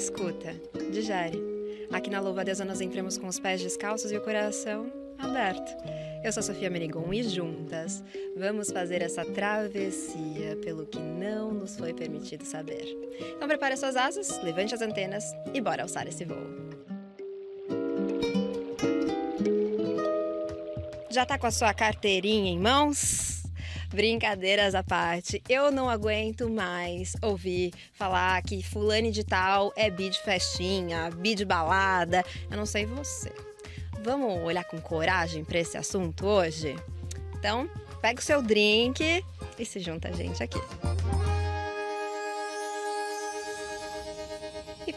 escuta, digere. Aqui na Louva a Deus nós entramos com os pés descalços e o coração aberto. Eu sou Sofia Merigon e juntas vamos fazer essa travessia pelo que não nos foi permitido saber. Então prepare suas asas, levante as antenas e bora alçar esse voo. Já tá com a sua carteirinha em mãos? Brincadeiras à parte, eu não aguento mais ouvir falar que fulane de tal é bi de festinha, bi de balada. Eu não sei você. Vamos olhar com coragem para esse assunto hoje? Então, pega o seu drink e se junta a gente aqui.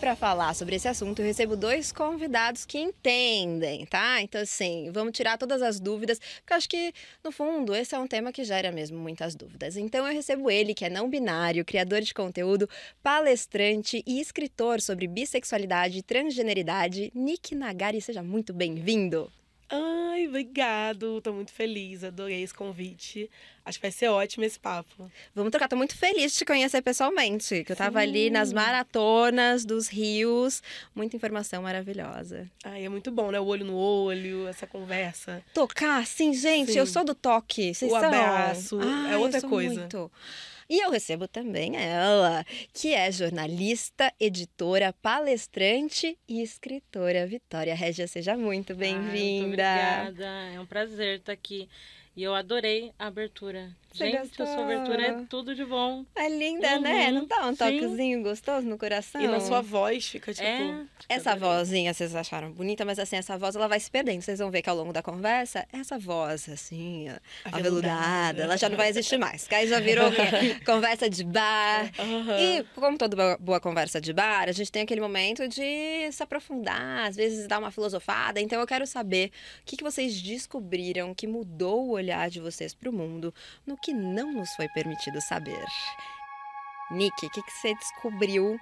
Para falar sobre esse assunto, eu recebo dois convidados que entendem, tá? Então, assim, vamos tirar todas as dúvidas, porque eu acho que, no fundo, esse é um tema que gera mesmo muitas dúvidas. Então, eu recebo ele, que é não binário, criador de conteúdo, palestrante e escritor sobre bissexualidade e transgeneridade, Nick Nagari. Seja muito bem-vindo. Ai, obrigado. Tô muito feliz, adorei esse convite. Acho que vai ser ótimo esse papo. Vamos trocar, tô muito feliz de te conhecer pessoalmente. Que eu tava Sim. ali nas maratonas dos rios. Muita informação maravilhosa. Ai, é muito bom, né? O olho no olho, essa conversa. Tocar, sim, gente, sim. eu sou do toque. Vocês o são? abraço, Ai, é outra coisa. Muito. E eu recebo também ela, que é jornalista, editora, palestrante e escritora. Vitória Régia, seja muito bem-vinda. Obrigada, é um prazer estar aqui. E eu adorei a abertura. Você Gente, gostou? a sua abertura é tudo de bom. É linda, né? uhum, né? Não dá um toquezinho sim. gostoso no coração? E na sua voz fica tipo. É, essa vozinha vocês acharam bonita, mas assim, essa voz ela vai se perdendo. Vocês vão ver que ao longo da conversa, essa voz, assim, aveludada, aveludada ela já não vai existir mais. Que aí já virou conversa de bar. Uhum. E, como toda boa conversa de bar, a gente tem aquele momento de se aprofundar, às vezes dar uma filosofada. Então eu quero saber o que, que vocês descobriram que mudou o olhar de vocês para o mundo no que não nos foi permitido saber. Nick, o que, que você descobriu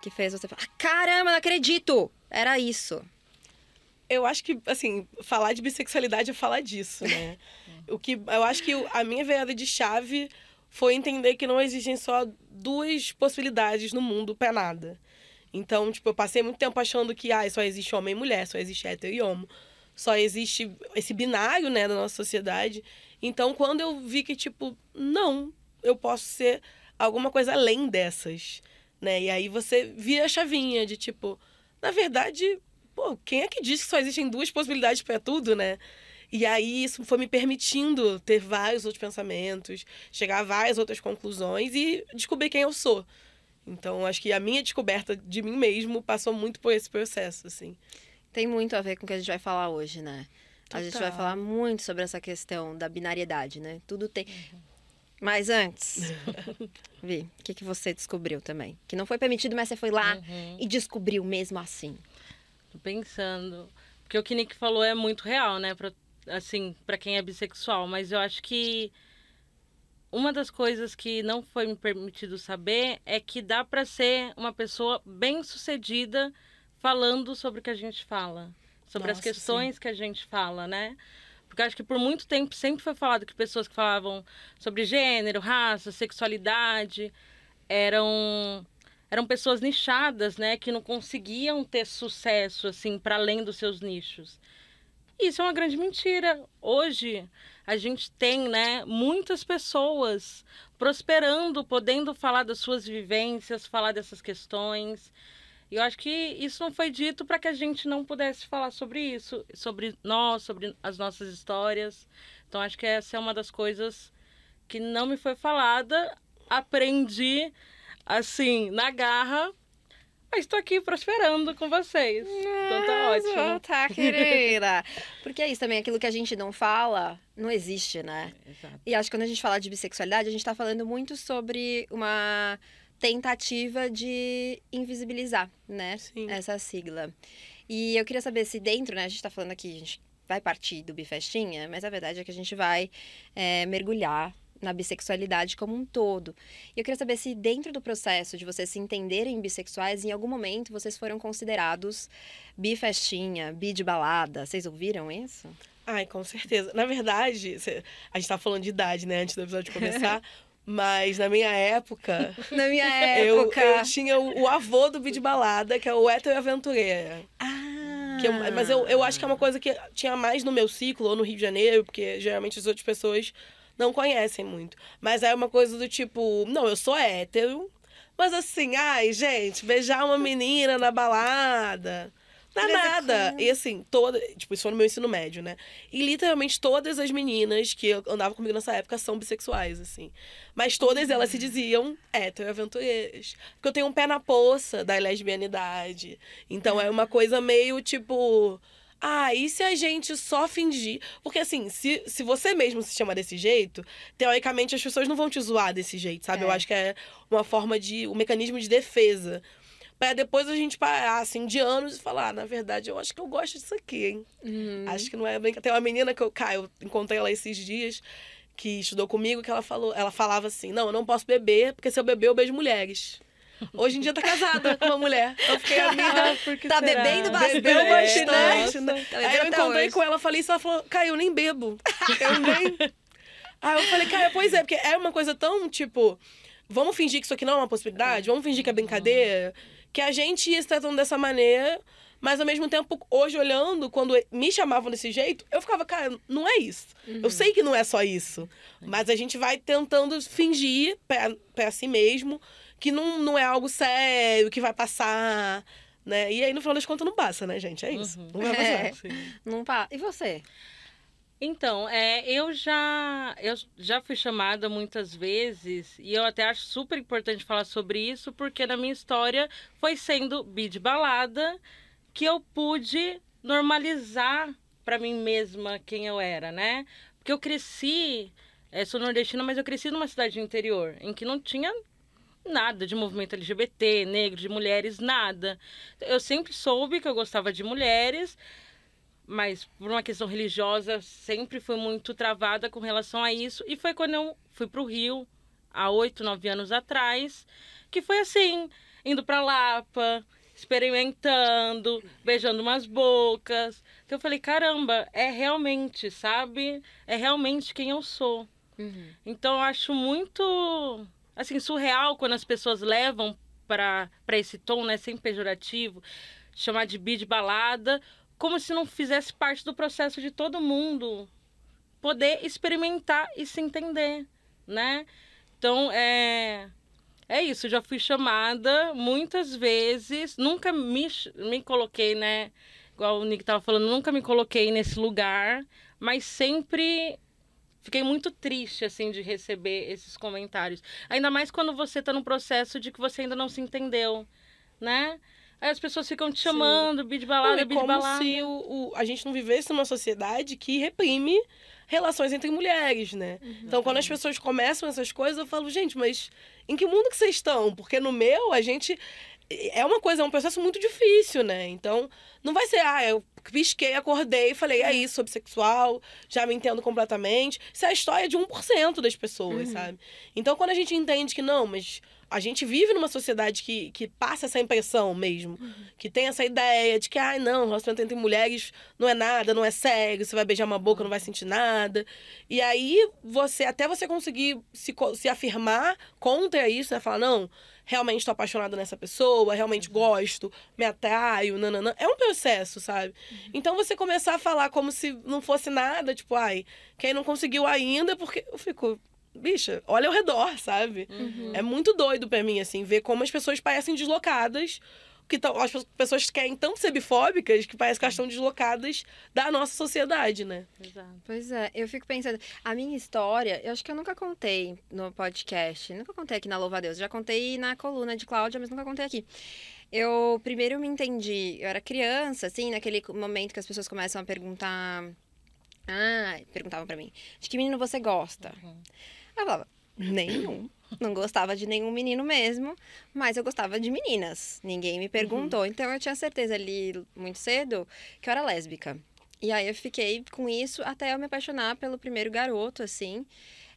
que fez você falar: caramba, não acredito! Era isso. Eu acho que, assim, falar de bissexualidade é falar disso, né? o que eu acho que a minha virada de chave foi entender que não existem só duas possibilidades no mundo para nada. Então, tipo, eu passei muito tempo achando que ah, só existe homem e mulher, só existe hétero e homo só existe esse binário, né, da nossa sociedade. Então, quando eu vi que, tipo, não, eu posso ser alguma coisa além dessas, né? E aí você vira a chavinha de, tipo, na verdade, pô, quem é que diz que só existem duas possibilidades para tudo, né? E aí isso foi me permitindo ter vários outros pensamentos, chegar a várias outras conclusões e descobrir quem eu sou. Então, acho que a minha descoberta de mim mesmo passou muito por esse processo, assim tem muito a ver com o que a gente vai falar hoje, né? Total. A gente vai falar muito sobre essa questão da binariedade, né? Tudo tem. Uhum. Mas antes, Vi, o que, que você descobriu também? Que não foi permitido, mas você foi lá uhum. e descobriu mesmo assim. Tô pensando. Porque o que Nick falou é muito real, né? Pra, assim, para quem é bissexual. Mas eu acho que uma das coisas que não foi me permitido saber é que dá para ser uma pessoa bem sucedida falando sobre o que a gente fala, sobre Nossa, as questões sim. que a gente fala, né? Porque acho que por muito tempo sempre foi falado que pessoas que falavam sobre gênero, raça, sexualidade eram eram pessoas nichadas, né, que não conseguiam ter sucesso assim para além dos seus nichos. Isso é uma grande mentira. Hoje a gente tem, né, muitas pessoas prosperando, podendo falar das suas vivências, falar dessas questões. E eu acho que isso não foi dito para que a gente não pudesse falar sobre isso, sobre nós, sobre as nossas histórias. Então acho que essa é uma das coisas que não me foi falada. Aprendi assim, na garra, mas estou aqui prosperando com vocês. Então tá ótimo. Tá, querida. Porque é isso também, aquilo que a gente não fala, não existe, né? Exato. E acho que quando a gente fala de bissexualidade, a gente está falando muito sobre uma tentativa de invisibilizar, né? Sim. Essa sigla. E eu queria saber se dentro, né? A gente está falando aqui, a gente vai partir do bifestinha, mas a verdade é que a gente vai é, mergulhar na bissexualidade como um todo. E eu queria saber se dentro do processo de vocês se entenderem bissexuais, em algum momento vocês foram considerados bifestinha, bi de balada. Vocês ouviram isso? Ai, com certeza. Na verdade, a gente tá falando de idade, né, antes do episódio começar. Mas na minha época. Na minha eu, época. eu tinha o, o avô do Bid Balada, que é o Hétero Aventureira. Ah. Que eu- mas eu, eu acho que é uma coisa que tinha mais no meu ciclo, ou no Rio de Janeiro, porque geralmente as outras pessoas não conhecem muito. Mas é uma coisa do tipo, não, eu sou hétero, mas assim, ai, gente, beijar uma menina na balada. Não é em nada. E assim, toda. Tipo, isso foi no meu ensino médio, né? E literalmente todas as meninas que andavam comigo nessa época são bissexuais, assim. Mas todas elas se diziam hétero-aventureiras. Porque eu tenho um pé na poça da lesbianidade. Então é uma coisa meio tipo. Ah, e se a gente só fingir? Porque assim, se, se você mesmo se chama desse jeito, teoricamente as pessoas não vão te zoar desse jeito, sabe? Eu É. acho que é uma forma de. um mecanismo de defesa. Pra depois a gente parar, assim, de anos e falar, ah, na verdade, eu acho que eu gosto disso aqui, hein? Uhum. Acho que não é bem. Tem uma menina que eu, cara, eu encontrei ela esses dias, que estudou comigo, que ela falou, ela falava assim: não, eu não posso beber, porque se eu beber, eu beijo mulheres. Hoje em dia tá casada com uma mulher. Eu fiquei amiga. Porque Tá será? bebendo bastante, Bebeu bastante, né? Tá Aí eu encontrei hoje. com ela, falei isso, ela falou, Caio, eu nem bebo. Eu nem. Aí eu falei, Caio, pois é, porque é uma coisa tão, tipo, vamos fingir que isso aqui não é uma possibilidade, vamos fingir que é brincadeira, que a gente ia se tratando dessa maneira, mas ao mesmo tempo, hoje olhando, quando me chamavam desse jeito, eu ficava, cara, não é isso. Eu sei que não é só isso, mas a gente vai tentando fingir pra, pra si mesmo que não, não é algo sério, que vai passar, né? E aí, no final das contas, não passa, né, gente? É isso. Uhum. Não vai passar. É. Não pa... E você? Então, é, eu já eu já fui chamada muitas vezes e eu até acho super importante falar sobre isso porque na minha história foi sendo bid balada que eu pude normalizar para mim mesma quem eu era, né? Porque eu cresci, é, sou nordestina, mas eu cresci numa cidade do interior em que não tinha nada de movimento LGBT, negro, de mulheres, nada. Eu sempre soube que eu gostava de mulheres, mas por uma questão religiosa sempre fui muito travada com relação a isso. E foi quando eu fui para o Rio, há oito, nove anos atrás, que foi assim, indo para Lapa, experimentando, beijando umas bocas. Que eu falei, caramba, é realmente, sabe? É realmente quem eu sou. Uhum. Então eu acho muito assim surreal quando as pessoas levam para para esse tom, né, sem pejorativo, chamar de bid balada, como se não fizesse parte do processo de todo mundo poder experimentar e se entender, né? Então é é isso, já fui chamada muitas vezes, nunca me, me coloquei, né? Igual o Nick tava falando, nunca me coloquei nesse lugar, mas sempre fiquei muito triste, assim, de receber esses comentários. Ainda mais quando você tá num processo de que você ainda não se entendeu, né? Aí as pessoas ficam te chamando, bid Não, balada, é bid como balada. se o, o- a gente não vivesse numa sociedade que reprime relações entre mulheres, né? Então, quando as pessoas começam essas coisas, eu falo, gente, mas em que mundo que vocês estão? Porque no meu, a gente. É uma coisa, é um processo muito difícil, né? Então, não vai ser, ah, eu pisquei, acordei e falei, é isso, sou bissexual, já me entendo completamente. Isso é a história de 1% das pessoas, sabe? Então, quando a gente entende que não, mas a gente vive numa sociedade que, que passa essa impressão mesmo, que tem essa ideia de que, ai, não, relacionamento entre mulheres não é nada, não é sério, você vai beijar uma boca, não vai sentir nada. E aí, você, até você conseguir se, se afirmar contra isso, né? Falar, não, realmente estou apaixonada nessa pessoa, realmente gosto, me atraio, nananã. É um processo, sabe? Então, você começar a falar como se não fosse nada, tipo, ai, quem não conseguiu ainda, porque eu fico... Bicha, olha ao redor, sabe? Uhum. É muito doido pra mim, assim, ver como as pessoas parecem deslocadas. Que tão, as pessoas querem tão ser bifóbicas que parece que elas estão deslocadas da nossa sociedade, né? Exato. Pois é, eu fico pensando, a minha história, eu acho que eu nunca contei no podcast, nunca contei aqui na Louva a Deus, já contei na coluna de Cláudia, mas nunca contei aqui. Eu primeiro me entendi, eu era criança, assim, naquele momento que as pessoas começam a perguntar, ah, perguntavam pra mim, de que menino você gosta? Uhum. Eu falava, nenhum. Não gostava de nenhum menino mesmo, mas eu gostava de meninas. Ninguém me perguntou. Então eu tinha certeza ali muito cedo que eu era lésbica. E aí eu fiquei com isso até eu me apaixonar pelo primeiro garoto, assim.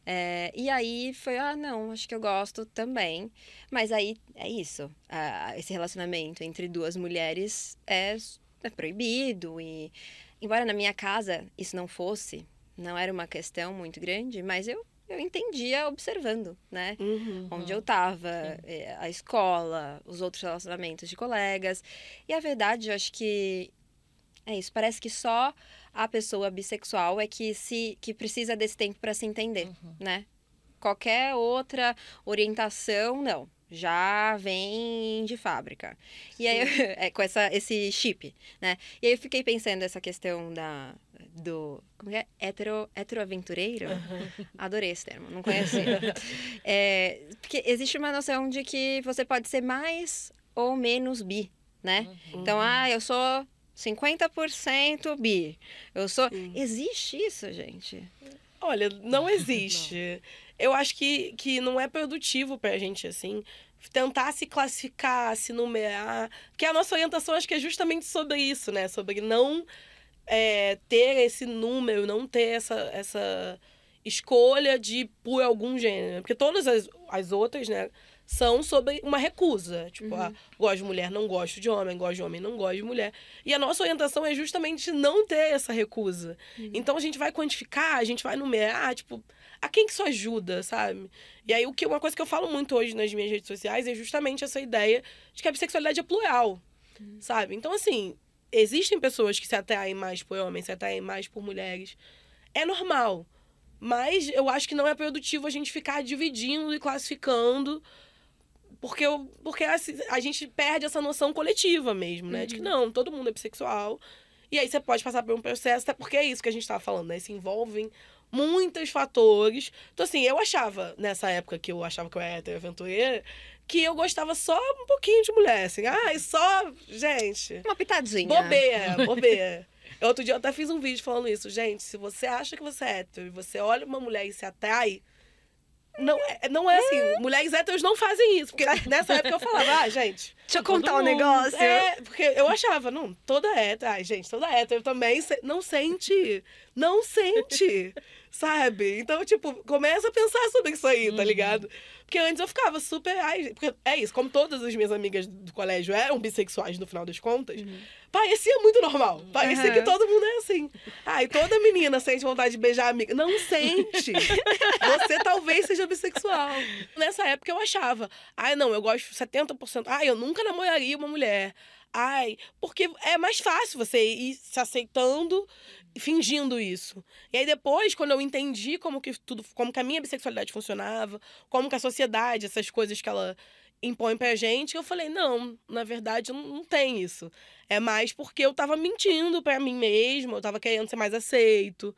É, e aí foi, ah, não, acho que eu gosto também. Mas aí é isso. ah, esse relacionamento entre duas mulheres é, é proibido. E embora na minha casa isso não fosse, não era uma questão muito grande, mas eu eu entendia observando, né? Uhum. Onde eu tava, é, a escola, os outros relacionamentos de colegas. E a verdade, eu acho que é isso. Parece que só a pessoa bissexual é que se que precisa desse tempo para se entender, né? Qualquer outra orientação, não. Já vem de fábrica. E aí, é, com essa, esse chip, né? E aí eu fiquei pensando essa questão da, do. Como que é? Hetero, heteroaventureiro? Adorei esse termo, não conhecia. É, porque existe uma noção de que você pode ser mais ou menos bi, né? Então, ah, eu sou 50% bi. Eu sou. Existe isso, gente? Olha, não existe. Eu acho que, que não é produtivo pra gente, assim, tentar se classificar, se numerar. Porque a nossa orientação acho que é justamente sobre isso, né? Sobre não é, ter esse número, não ter essa, essa escolha de por algum gênero. Porque todas as, as outras, né? São sobre uma recusa. Tipo, ah, gosto de mulher, não gosto de homem, gosto de homem, não gosto de mulher. E a nossa orientação é justamente não ter essa recusa. Então a gente vai quantificar, a gente vai numerar, tipo, a quem que isso ajuda, sabe? E aí o que uma coisa que eu falo muito hoje nas minhas redes sociais é justamente essa ideia de que a bissexualidade é plural, sabe? Então assim, existem pessoas que se atraem mais por homens, se atraem mais por mulheres. É normal. Mas eu acho que não é produtivo a gente ficar dividindo e classificando porque, eu, porque assim, a gente perde essa noção coletiva mesmo, né? De que não, todo mundo é bissexual. E aí você pode passar por um processo, até porque é isso que a gente tava falando, né? Se envolvem muitos fatores. Então, assim, eu achava, nessa época que eu achava que eu era aventureira, que eu gostava só um pouquinho de mulher, assim. Ah, e só. Gente. Uma pitadinha. Bobeira, bobeira. Outro dia eu até fiz um vídeo falando isso. Gente, se você acha que você é hétero e você olha uma mulher e se atrai. Não é, não é assim. Mulheres héteros não fazem isso. Porque nessa época eu falava, ah, gente. Deixa eu contar um negócio. É, porque eu achava, não, toda hétero. Ai, gente, toda hétero também se- não sente. Não sente. Sabe? Então, tipo, começa a pensar sobre isso aí, tá ligado? Porque antes eu ficava super. Ai, porque é isso, como todas as minhas amigas do colégio eram bissexuais no final das contas, parecia muito normal. Parecia Uhum. que todo mundo é assim. Ai, toda menina sente vontade de beijar a amiga. Não sente. Você talvez seja bissexual. Nessa época eu achava, ai, não, eu gosto 70%. Ai, eu nunca namoraria uma mulher. Ai, porque é mais fácil você ir se aceitando fingindo isso. E aí depois, quando eu entendi como que tudo, como que a minha bissexualidade funcionava, como que a sociedade, essas coisas que ela impõe pra gente, eu falei, não, na verdade não, não tem isso. É mais porque eu tava mentindo pra mim mesma, eu tava querendo ser mais aceito,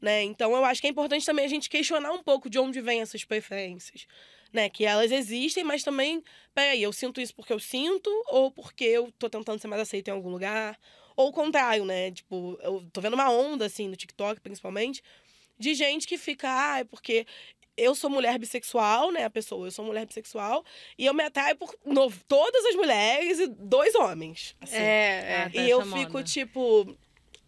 né? Então eu acho que é importante também a gente questionar um pouco de onde vêm essas preferências. Né, que elas existem, mas também, peraí, eu sinto isso porque eu sinto, ou porque eu tô tentando ser mais aceito em algum lugar, ou o contrário, né? Tipo, eu tô vendo uma onda, assim, no TikTok, principalmente, de gente que fica, ah, é porque eu sou mulher bissexual, né? A pessoa, eu sou mulher bissexual, e eu me atraio por no- todas as mulheres e dois homens. Assim. É, é. Tá E eu essa fico, moda. tipo,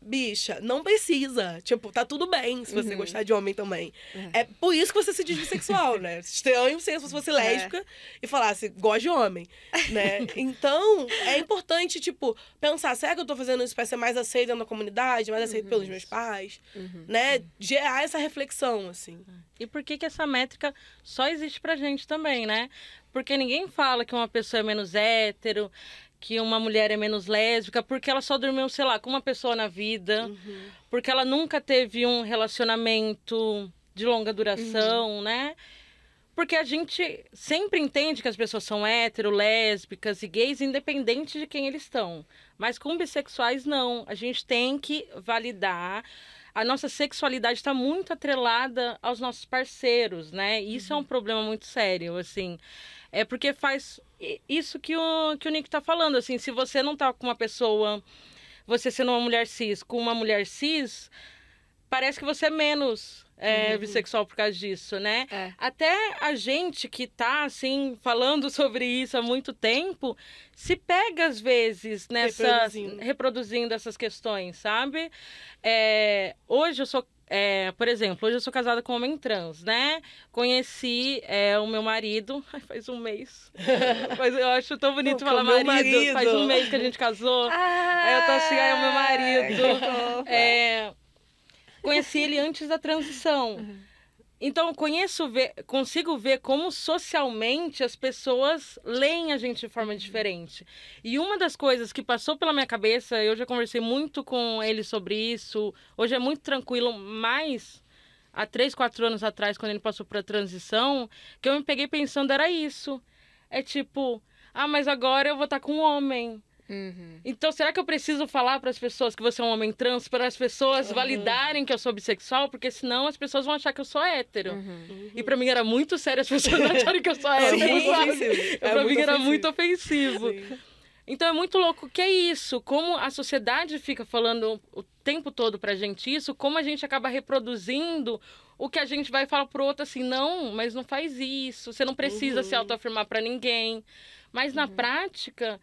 bicha, não precisa. Tipo, tá tudo bem se você Uhum. gostar de homem também. É. por isso que você se diz bissexual, né? Estranho se você É. fosse lésbica e falasse, gosto de homem, né? Então, é importante, tipo, pensar, será que eu tô fazendo isso pra ser mais aceita na comunidade, mais aceito pelos meus pais? Uhum. Né? Gerar essa reflexão, assim. E por que, que essa métrica só existe pra gente também, né? Porque ninguém fala que uma pessoa é menos hétero, que uma mulher é menos lésbica, porque ela só dormiu, sei lá, com uma pessoa na vida, porque ela nunca teve um relacionamento de longa duração, né? Porque a gente sempre entende que as pessoas são hétero, lésbicas e gays, independente de quem eles estão. Mas com bissexuais, não. A gente tem que validar. A nossa sexualidade está muito atrelada aos nossos parceiros, né? E Isso é um problema muito sério, assim. É porque faz isso que o, que o Nick tá falando, assim. Se você não tá com uma pessoa, você sendo uma mulher cis, com uma mulher cis, parece que você é menos é, bissexual por causa disso, né? É. Até a gente que tá, assim, falando sobre isso há muito tempo, se pega às vezes nessas. Reproduzindo. reproduzindo essas questões, sabe? É, hoje eu sou. É, por exemplo, hoje eu sou casada com um homem trans, né? Conheci é, o meu marido ai, faz um mês. Mas eu acho tão bonito falar meu marido. marido. Faz um mês que a gente casou. Aí eu tô assim, ai, é o meu marido. É, conheci ele antes da transição. Então, eu conheço, ver, consigo ver como socialmente as pessoas leem a gente de forma diferente. E uma das coisas que passou pela minha cabeça, eu já conversei muito com ele sobre isso, hoje é muito tranquilo, mas há três, quatro anos atrás, quando ele passou para a transição, que eu me peguei pensando era isso. É tipo, ah, mas agora eu vou estar com um homem. Uhum. Então, será que eu preciso falar para as pessoas que você é um homem trans para as pessoas uhum. validarem que eu sou bissexual? Porque senão as pessoas vão achar que eu sou hétero. Uhum. E para mim era muito sério as pessoas acharem que eu sou hétero. Sim, é para mim era muito ofensivo. Sim. Então é muito louco que é isso, como a sociedade fica falando o tempo todo pra gente isso, como a gente acaba reproduzindo o que a gente vai falar pro outro assim, não, mas não faz isso, você não precisa uhum. se autoafirmar para ninguém. Mas na uhum. prática,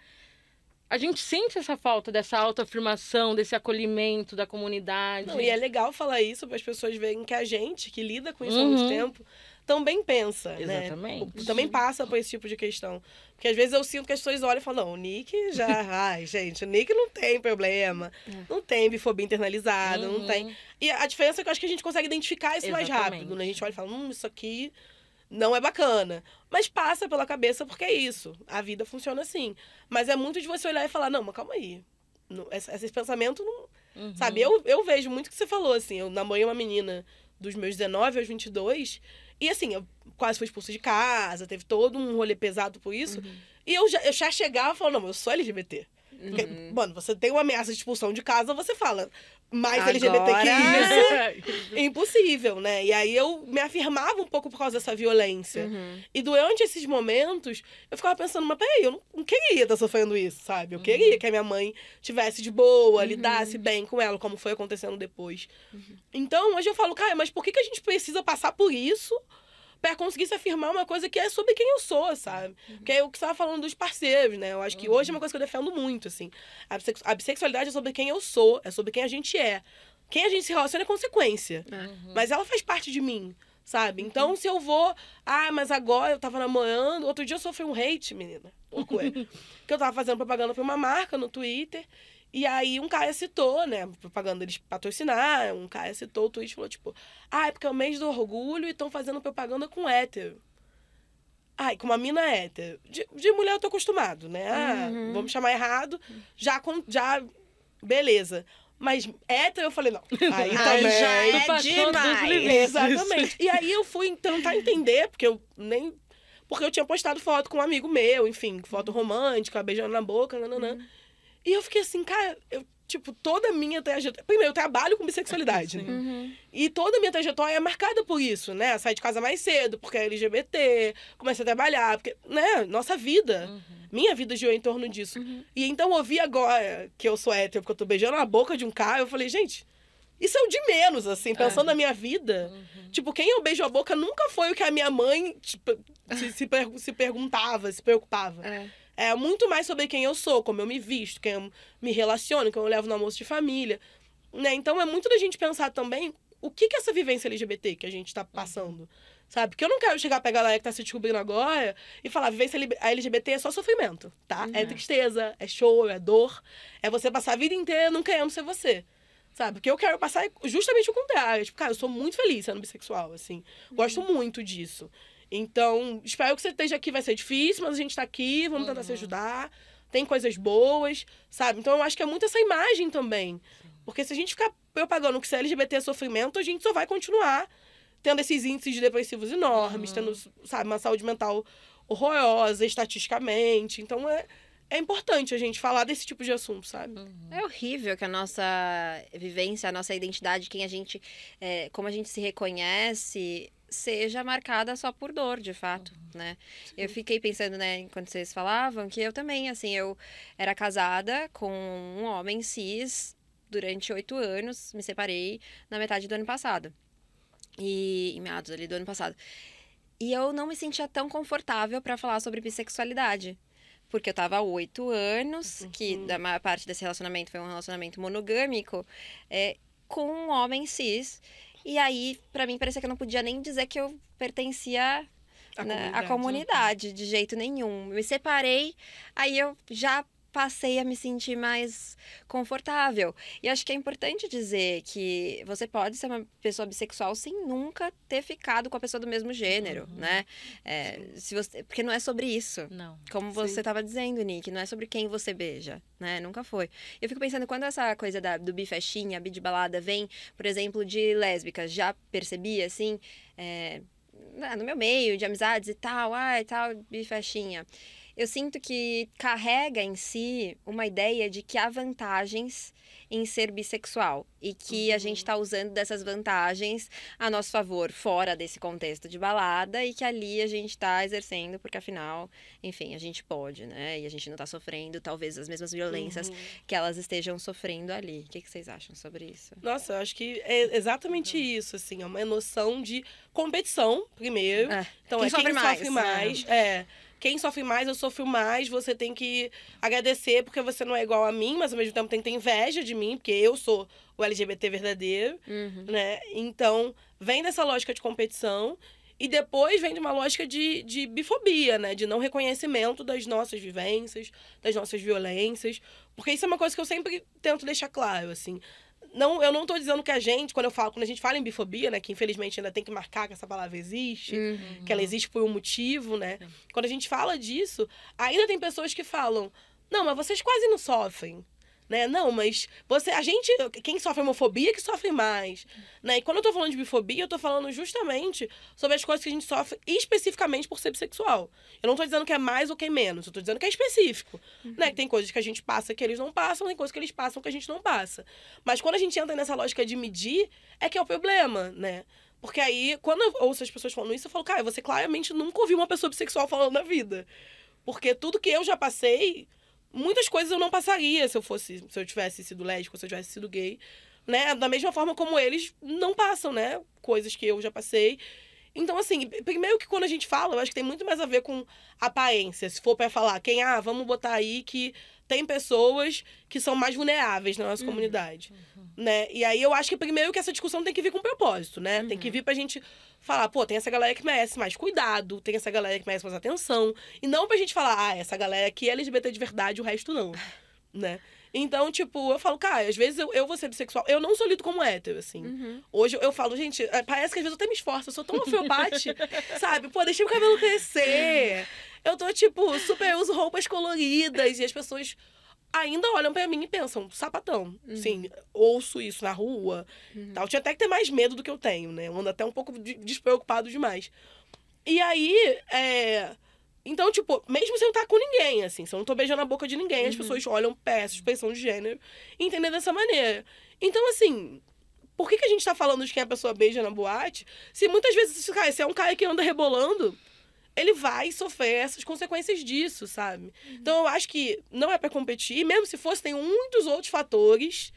a gente sente essa falta dessa autoafirmação, desse acolhimento da comunidade. Não, e é legal falar isso para as pessoas verem que a gente, que lida com isso uhum. há muito uhum. tempo, também pensa, né? Exatamente. né? Também passa por esse tipo de questão. Porque às vezes eu sinto que as pessoas olham e falam, não, o Nick já... Ai, gente, o Nick não tem problema. É. Não tem bifobia internalizada, uhum. não tem... Uhum. E a diferença é que eu acho que a gente consegue identificar isso Exatamente. mais rápido, né? A gente olha e fala, hum, isso aqui não é bacana. Mas passa pela cabeça porque é isso. A vida funciona assim. Mas é muito de você olhar e falar, não, mas calma aí. esse, esse pensamento não. Uhum. Sabe? Eu, eu vejo muito o que você falou, assim. Eu namorei uma menina dos meus 19 aos 22. E assim, eu quase fui expulsa de casa, teve todo um rolê pesado por isso. Uhum. E eu já, eu já chegava e falava, não, eu sou LGBT. Porque, uhum. mano, você tem uma ameaça de expulsão de casa, você fala, mais Agora... LGBT que isso, impossível, né? E aí eu me afirmava um pouco por causa dessa violência. Uhum. E durante esses momentos, eu ficava pensando, mas peraí, eu não, não queria estar sofrendo isso, sabe? Eu uhum. queria que a minha mãe tivesse de boa, uhum. lidasse bem com ela, como foi acontecendo depois. Uhum. Então, hoje eu falo, cara, mas por que, que a gente precisa passar por isso? Para conseguir se afirmar uma coisa que é sobre quem eu sou, sabe? Uhum. Que é o que você estava falando dos parceiros, né? Eu acho que uhum. hoje é uma coisa que eu defendo muito, assim. A, bissexualidade é sobre quem eu sou, é sobre quem a gente é. Quem a gente se relaciona é consequência. Uhum. Mas ela faz parte de mim, sabe? Então, se eu vou. Ah, mas agora eu tava namorando. Outro dia eu sofri um hate, menina. Louco é. que eu tava fazendo propaganda pra uma marca no Twitter. E aí um cara citou, né? Propaganda eles patrocinar, um cara citou o tweet e falou, tipo, ah, é porque é o mês do orgulho e estão fazendo propaganda com hétero. Ai, com uma mina hétero. De, de mulher eu tô acostumado, né? Ah, uhum. vamos chamar errado. Já, com, já, beleza. Mas hétero, eu falei, não. Aí também. Já é demais. Exatamente. E aí eu fui tentar entender, porque eu nem. Porque eu tinha postado foto com um amigo meu, enfim, foto romântica, beijando na boca, nananã. Uhum. E eu fiquei assim, cara, eu, tipo, toda a minha trajetória. Primeiro, eu trabalho com bissexualidade, né? Uhum. E toda a minha trajetória é marcada por isso, né? Sair de casa mais cedo, porque é LGBT, comecei a trabalhar, porque, né? Nossa vida. Uhum. Minha vida girou em torno disso. Uhum. E então ouvir agora que eu sou hétero, porque eu tô beijando a boca de um cara, eu falei, gente. Isso é o de menos, assim, pensando é. na minha vida. Uhum. Tipo, quem eu beijo a boca nunca foi o que a minha mãe tipo, se, se, per se perguntava, se preocupava. É. Muito mais sobre quem eu sou, como eu me visto, quem eu me relaciono, quem eu levo no almoço de família. Né? Então é muito da gente pensar também o que, que é essa vivência LGBT que a gente está passando. Uhum. Sabe? Porque eu não quero chegar pra galera que tá se descobrindo agora e falar, vivência LGBT é só sofrimento, tá? Uhum. É tristeza, é choro, é dor. É você passar a vida inteira não querendo ser você. Sabe? Porque eu quero passar justamente o contrário. Tipo, cara, eu sou muito feliz sendo bissexual, assim. Gosto uhum. muito disso. Então, espero que você esteja aqui. Vai ser difícil, mas a gente está aqui, vamos tentar uhum. se ajudar. Tem coisas boas, sabe? Então, eu acho que é muito essa imagem também. Porque se a gente ficar propagando que se LGBT é sofrimento, a gente só vai continuar tendo esses índices de depressivos enormes, uhum. tendo, sabe, uma saúde mental horrorosa, estatisticamente. Então, é, é importante a gente falar desse tipo de assunto, sabe? Uhum. É horrível que a nossa vivência, a nossa identidade, quem a gente, é, como a gente se reconhece, seja marcada só por dor, de fato, uhum. né? Sim. Eu fiquei pensando, né, enquanto vocês falavam, que eu também, assim, eu era casada com um homem cis durante oito anos, me separei na metade do ano passado. E em meados ali do ano passado. E eu não me sentia tão confortável para falar sobre bissexualidade. Porque eu tava há oito anos, uhum. que da maior parte desse relacionamento foi um relacionamento monogâmico, é, com um homem cis. E aí, para mim, parecia que eu não podia nem dizer que eu pertencia à né, comunidade. comunidade, de jeito nenhum. Me separei, aí eu já passei a me sentir mais confortável. E acho que é importante dizer que você pode ser uma pessoa bissexual sem nunca ter ficado com a pessoa do mesmo gênero, uhum. né? É, se você, porque não é sobre isso. Não. Como você estava dizendo, Nick, não é sobre quem você beija, né? Nunca foi. Eu fico pensando, quando essa coisa da, do bifestinha, bi de balada vem, por exemplo, de lésbicas, já percebi, assim, é, no meu meio, de amizades e tal, ai, tal, bifestinha eu sinto que carrega em si uma ideia de que há vantagens em ser bissexual e que uhum. a gente está usando dessas vantagens a nosso favor fora desse contexto de balada e que ali a gente está exercendo porque afinal, enfim, a gente pode, né? E a gente não está sofrendo talvez as mesmas violências uhum. que elas estejam sofrendo ali. O que, que, vocês acham sobre isso? Nossa, eu acho que é exatamente uhum. isso, assim, é uma noção de competição primeiro. É. Então quem é quem sofre mais, sofre mais né? é quem sofre mais, eu sofro mais, você tem que agradecer porque você não é igual a mim, mas ao mesmo tempo tem que ter inveja de mim, porque eu sou o LGBT verdadeiro, uhum. né? Então, vem dessa lógica de competição e depois vem de uma lógica de, de bifobia, né? De não reconhecimento das nossas vivências, das nossas violências. Porque isso é uma coisa que eu sempre tento deixar claro, assim não, eu não estou dizendo que a gente, quando eu falo, quando a gente fala em bifobia, né, que infelizmente ainda tem que marcar que essa palavra existe, uhum. que ela existe por um motivo, né? Quando a gente fala disso, ainda tem pessoas que falam: "Não, mas vocês quase não sofrem" né? Não, mas você, a gente, quem sofre homofobia que sofre mais, né? E quando eu tô falando de bifobia, eu tô falando justamente sobre as coisas que a gente sofre especificamente por ser bissexual. Eu não tô dizendo que é mais ou que é menos, eu tô dizendo que é específico, uhum. né? Que tem coisas que a gente passa que eles não passam, tem coisas que eles passam que a gente não passa. Mas quando a gente entra nessa lógica de medir, é que é o problema, né? Porque aí, quando eu ouço as pessoas falando isso, eu falo, cara, você claramente nunca ouviu uma pessoa bissexual falando na vida. Porque tudo que eu já passei, muitas coisas eu não passaria se eu fosse, se eu tivesse sido lésbico, se eu tivesse sido gay, né? Da mesma forma como eles não passam, né? Coisas que eu já passei. Então, assim, primeiro que quando a gente fala, eu acho que tem muito mais a ver com aparência. Se for para falar, quem, ah, vamos botar aí que tem pessoas que são mais vulneráveis na nossa uhum. comunidade, uhum. né? E aí eu acho que primeiro que essa discussão tem que vir com propósito, né? Uhum. Tem que uhum. vir pra gente falar, pô, tem essa galera que merece mais cuidado, tem essa galera que merece mais atenção. E não pra gente falar, ah, essa galera aqui é LGBT de verdade, o resto não. né? Então, tipo, eu falo, cara, às vezes eu, eu vou ser bissexual. Eu não sou lido como hétero, assim. Uhum. Hoje eu, falo, gente, é, parece que às vezes eu até me esforço. Eu sou tão alfaiate, sabe? Pô, deixei o cabelo crescer. Eu tô, tipo, super uso roupas coloridas e as pessoas ainda olham para mim e pensam, sapatão. Uhum. Sim, ouço isso na rua. Uhum. Tal. Eu tinha até que ter mais medo do que eu tenho, né? Eu ando até um pouco despreocupado demais. E aí, é... Então, tipo, mesmo sem eu estar com ninguém, assim, se eu não tô beijando a boca de ninguém, uhum. as pessoas olham essa expressão de gênero e entendem dessa maneira. Então, assim, por que, que a gente tá falando de quem a pessoa beija na boate? Se muitas vezes, cara, se é um cara que anda rebolando, ele vai sofrer essas consequências disso, sabe? Uhum. Então eu acho que não é para competir, mesmo se fosse, tem muitos outros fatores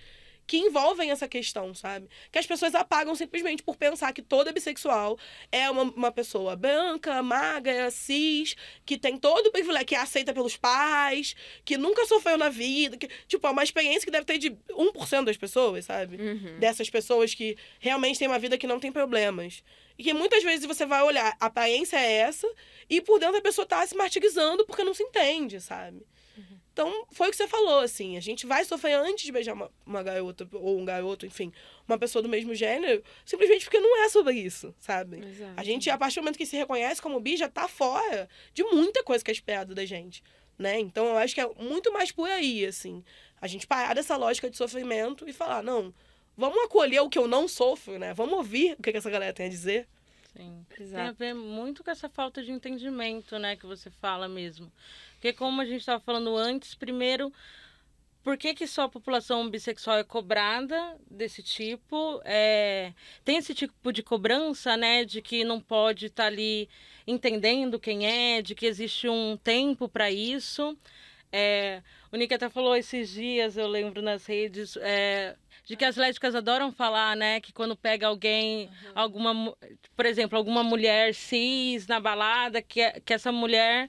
que envolvem essa questão, sabe? Que as pessoas apagam simplesmente por pensar que toda bissexual é uma, uma pessoa branca, magra, cis, que tem todo o privilégio, que é aceita pelos pais, que nunca sofreu na vida, que, tipo, é uma experiência que deve ter de 1% das pessoas, sabe? Uhum. Dessas pessoas que realmente têm uma vida que não tem problemas. E que muitas vezes você vai olhar, a aparência é essa, e por dentro a pessoa tá se martirizando porque não se entende, sabe? Então, foi o que você falou, assim, a gente vai sofrer antes de beijar uma, uma garota, ou um garoto, enfim, uma pessoa do mesmo gênero, simplesmente porque não é sobre isso, sabe? Exato. A gente, a partir do momento que se reconhece como bi, já tá fora de muita coisa que é esperado da gente, né? Então, eu acho que é muito mais por aí, assim, a gente parar dessa lógica de sofrimento e falar, não, vamos acolher o que eu não sofro, né? Vamos ouvir o que, que essa galera tem a dizer. Sim, Exato. tem a ver muito com essa falta de entendimento, né, que você fala mesmo. Porque como a gente estava falando antes, primeiro, por que, que só a população bissexual é cobrada desse tipo? É, tem esse tipo de cobrança, né, de que não pode estar tá ali entendendo quem é, de que existe um tempo para isso. É, o Nick até falou esses dias, eu lembro nas redes, é, de que as lésbicas adoram falar, né? Que quando pega alguém, uhum. alguma, por exemplo, alguma mulher cis na balada, que, que essa mulher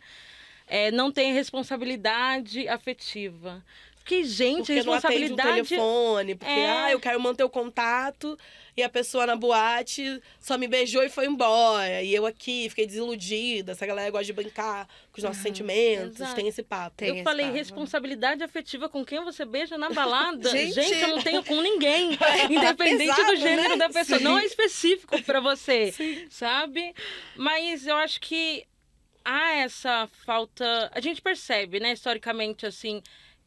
é, não tem responsabilidade afetiva. fiquei, gente, porque responsabilidade. Não atende o telefone, porque, é... ah, eu quero manter o contato e a pessoa na boate só me beijou e foi embora. E eu aqui fiquei desiludida. Essa galera gosta de brincar com os nossos uhum, sentimentos, exato. tem esse papo. Tem eu esse falei, papo. responsabilidade afetiva com quem você beija na balada. gente, gente eu não tenho com ninguém. independente é pesado, do gênero né? da pessoa. Sim. Não é específico para você, Sim. sabe? Mas eu acho que há essa falta. A gente percebe, né, historicamente, assim,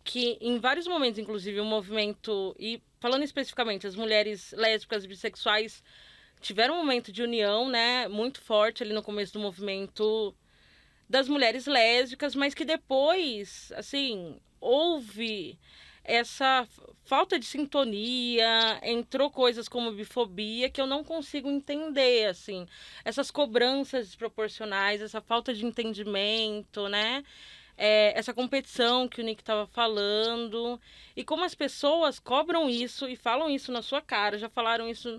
que em vários momentos, inclusive, o movimento. E falando especificamente, as mulheres lésbicas e bissexuais tiveram um momento de união, né, muito forte ali no começo do movimento das mulheres lésbicas, mas que depois, assim, houve essa falta de sintonia, entrou coisas como bifobia que eu não consigo entender, assim, essas cobranças desproporcionais, essa falta de entendimento, né? É, essa competição que o Nick estava falando e como as pessoas cobram isso e falam isso na sua cara, já falaram isso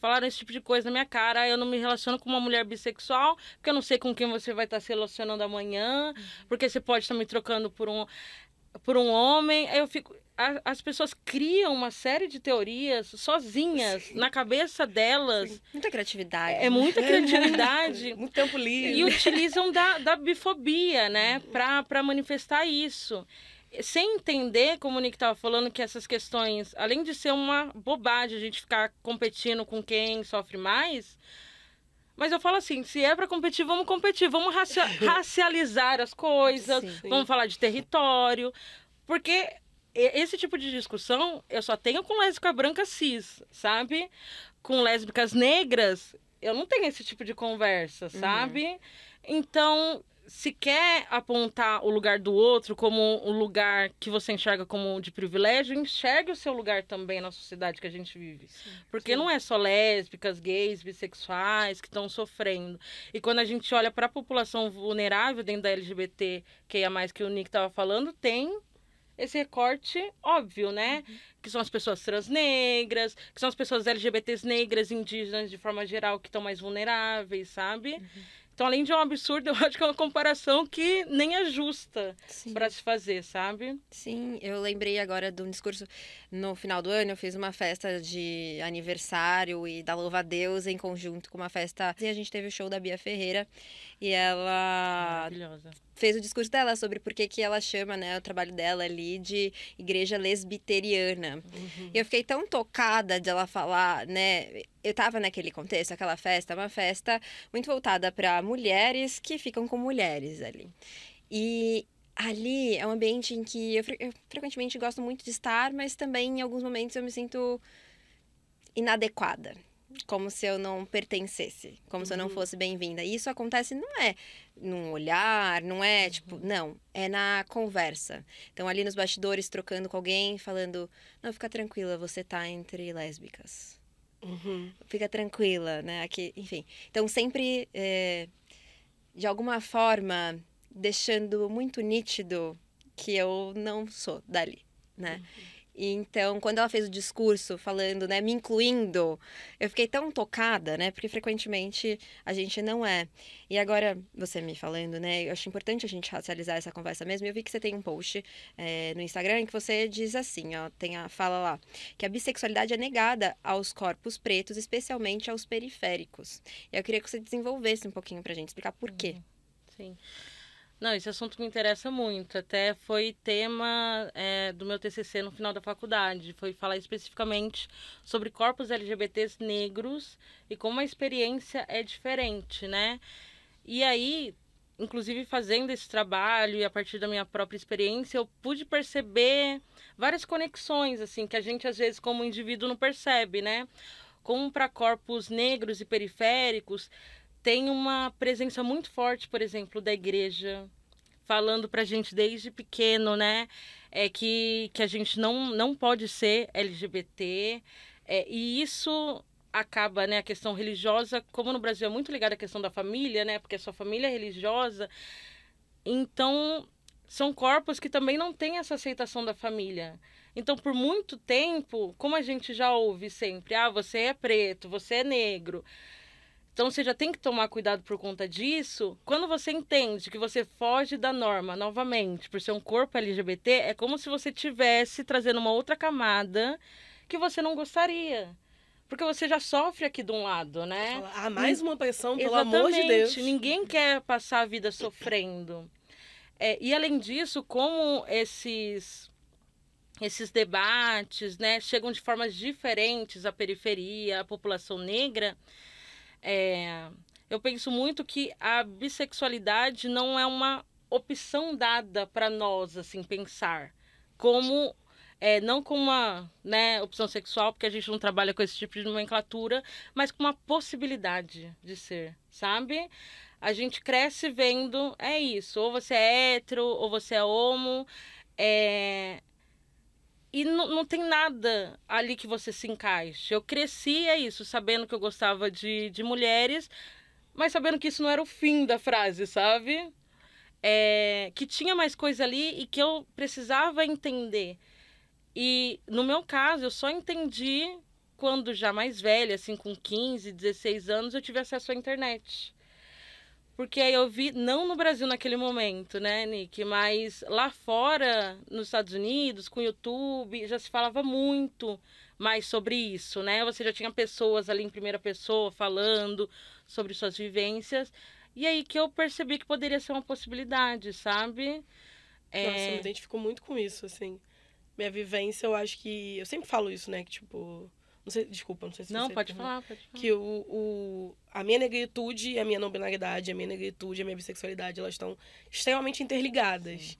falaram esse tipo de coisa na minha cara. Eu não me relaciono com uma mulher bissexual, porque eu não sei com quem você vai estar se relacionando amanhã, uhum. porque você pode estar me trocando por um por um homem. Aí eu fico a, as pessoas criam uma série de teorias sozinhas Sim. na cabeça delas. Sim. Muita criatividade. É, muita criatividade. Muito tempo livre. E utilizam da, da bifobia, né, para manifestar isso sem entender, como o Nick estava falando, que essas questões, além de ser uma bobagem a gente ficar competindo com quem sofre mais, mas eu falo assim, se é para competir, vamos competir, vamos racializar as coisas, Sim. vamos falar de território, porque esse tipo de discussão eu só tenho com lésbica branca cis, sabe? Com lésbicas negras, eu não tenho esse tipo de conversa, uhum. sabe? Uhum. Então, se quer apontar o lugar do outro como um lugar que você enxerga como de privilégio, enxergue o seu lugar também na sociedade que a gente vive. Sim, Porque sim. não é só lésbicas, gays, bissexuais que estão sofrendo. E quando a gente olha para a população vulnerável dentro da LGBT, que é mais que o Nick estava falando, tem esse recorte óbvio, né? Uhum. Que são as pessoas transnegras, que são as pessoas LGBTs negras, indígenas de forma geral, que estão mais vulneráveis, sabe? Uhum. Então, além de um absurdo, eu acho que é uma comparação que nem é justa para se fazer, sabe? Sim, eu lembrei agora de um discurso no final do ano, eu fiz uma festa de aniversário e da Louva a Deus em conjunto com uma festa. E a gente teve o show da Bia Ferreira e ela fez o discurso dela sobre por que, que ela chama né, o trabalho dela ali de igreja lesbiteriana. Uhum. E eu fiquei tão tocada de ela falar, né? Eu tava naquele contexto, aquela festa, uma festa muito voltada para mulheres que ficam com mulheres ali. E ali é um ambiente em que eu, eu, frequentemente gosto muito de estar, mas também em alguns momentos eu me sinto inadequada. Como se eu não pertencesse, como uhum. se eu não uhum. fosse bem-vinda. E isso acontece não é num olhar, não é tipo, uhum. não, é na conversa. Então, ali nos bastidores, trocando com alguém, falando: não, fica tranquila, você tá entre lésbicas. Uhum. Fica tranquila, né? Aqui, enfim. Então, sempre, é, de alguma forma, deixando muito nítido que eu não sou dali, né? Uhum. Então, quando ela fez o discurso falando, né, me incluindo, eu fiquei tão tocada, né, porque frequentemente a gente não é. E agora, você me falando, né, eu acho importante a gente racializar essa conversa mesmo. Eu vi que você tem um post é, no Instagram que você diz assim, ó, tem a fala lá, que a bissexualidade é negada aos corpos pretos, especialmente aos periféricos. E eu queria que você desenvolvesse um pouquinho pra gente, explicar por quê. Sim. Não, esse assunto me interessa muito. Até foi tema é, do meu TCC no final da faculdade. Foi falar especificamente sobre corpos LGBTs negros e como a experiência é diferente, né? E aí, inclusive fazendo esse trabalho e a partir da minha própria experiência, eu pude perceber várias conexões, assim, que a gente às vezes como indivíduo não percebe, né? Como para corpos negros e periféricos, tem uma presença muito forte, por exemplo, da igreja, falando pra gente desde pequeno, né? É que, que a gente não, não pode ser LGBT. É, e isso acaba, né, a questão religiosa, como no Brasil é muito ligada à questão da família, né? Porque a sua família é religiosa. Então, são corpos que também não têm essa aceitação da família. Então, por muito tempo, como a gente já ouve sempre, ah, você é preto, você é negro Então você já tem que tomar cuidado por conta disso. Quando você entende que você foge da norma novamente por ser um corpo LGBT, é como se você tivesse trazendo uma outra camada que você não gostaria. Porque você já sofre aqui de um lado, né? Ah, mais uma pressão, pelo Exatamente. amor de Deus. Ninguém quer passar a vida sofrendo. É, e além disso, como esses esses debates né, chegam de formas diferentes à periferia, à população negra, é, eu penso muito que a bissexualidade não é uma opção dada para nós assim pensar como é, não como uma né, opção sexual, porque a gente não trabalha com esse tipo de nomenclatura, mas com uma possibilidade de ser, sabe? A gente cresce vendo, é isso, ou você é hétero, ou você é homo, é, e não, tem nada ali que você se encaixe. Eu cresci, é isso, sabendo que eu gostava de, de mulheres, mas sabendo que isso não era o fim da frase, sabe? É, que tinha mais coisa ali e que eu precisava entender. E no meu caso, eu só entendi quando já mais velha, assim, com 15, 16 anos, eu tive acesso à internet. Porque aí eu vi, não no Brasil naquele momento, né, Nick? Mas lá fora, nos Estados Unidos, com o YouTube, já se falava muito mais sobre isso, né? Você já tinha pessoas ali em primeira pessoa falando sobre suas vivências. E aí que eu percebi que poderia ser uma possibilidade, sabe? É... Nossa, eu me identifico muito com isso, assim. Minha vivência, eu acho que. Eu sempre falo isso, né? Que, tipo não sei, desculpa, não sei se Não, pode falar, pode falar. Que o, o, a minha negritude a minha não binaridade, a minha negritude a minha bissexualidade, elas estão extremamente interligadas. Sim.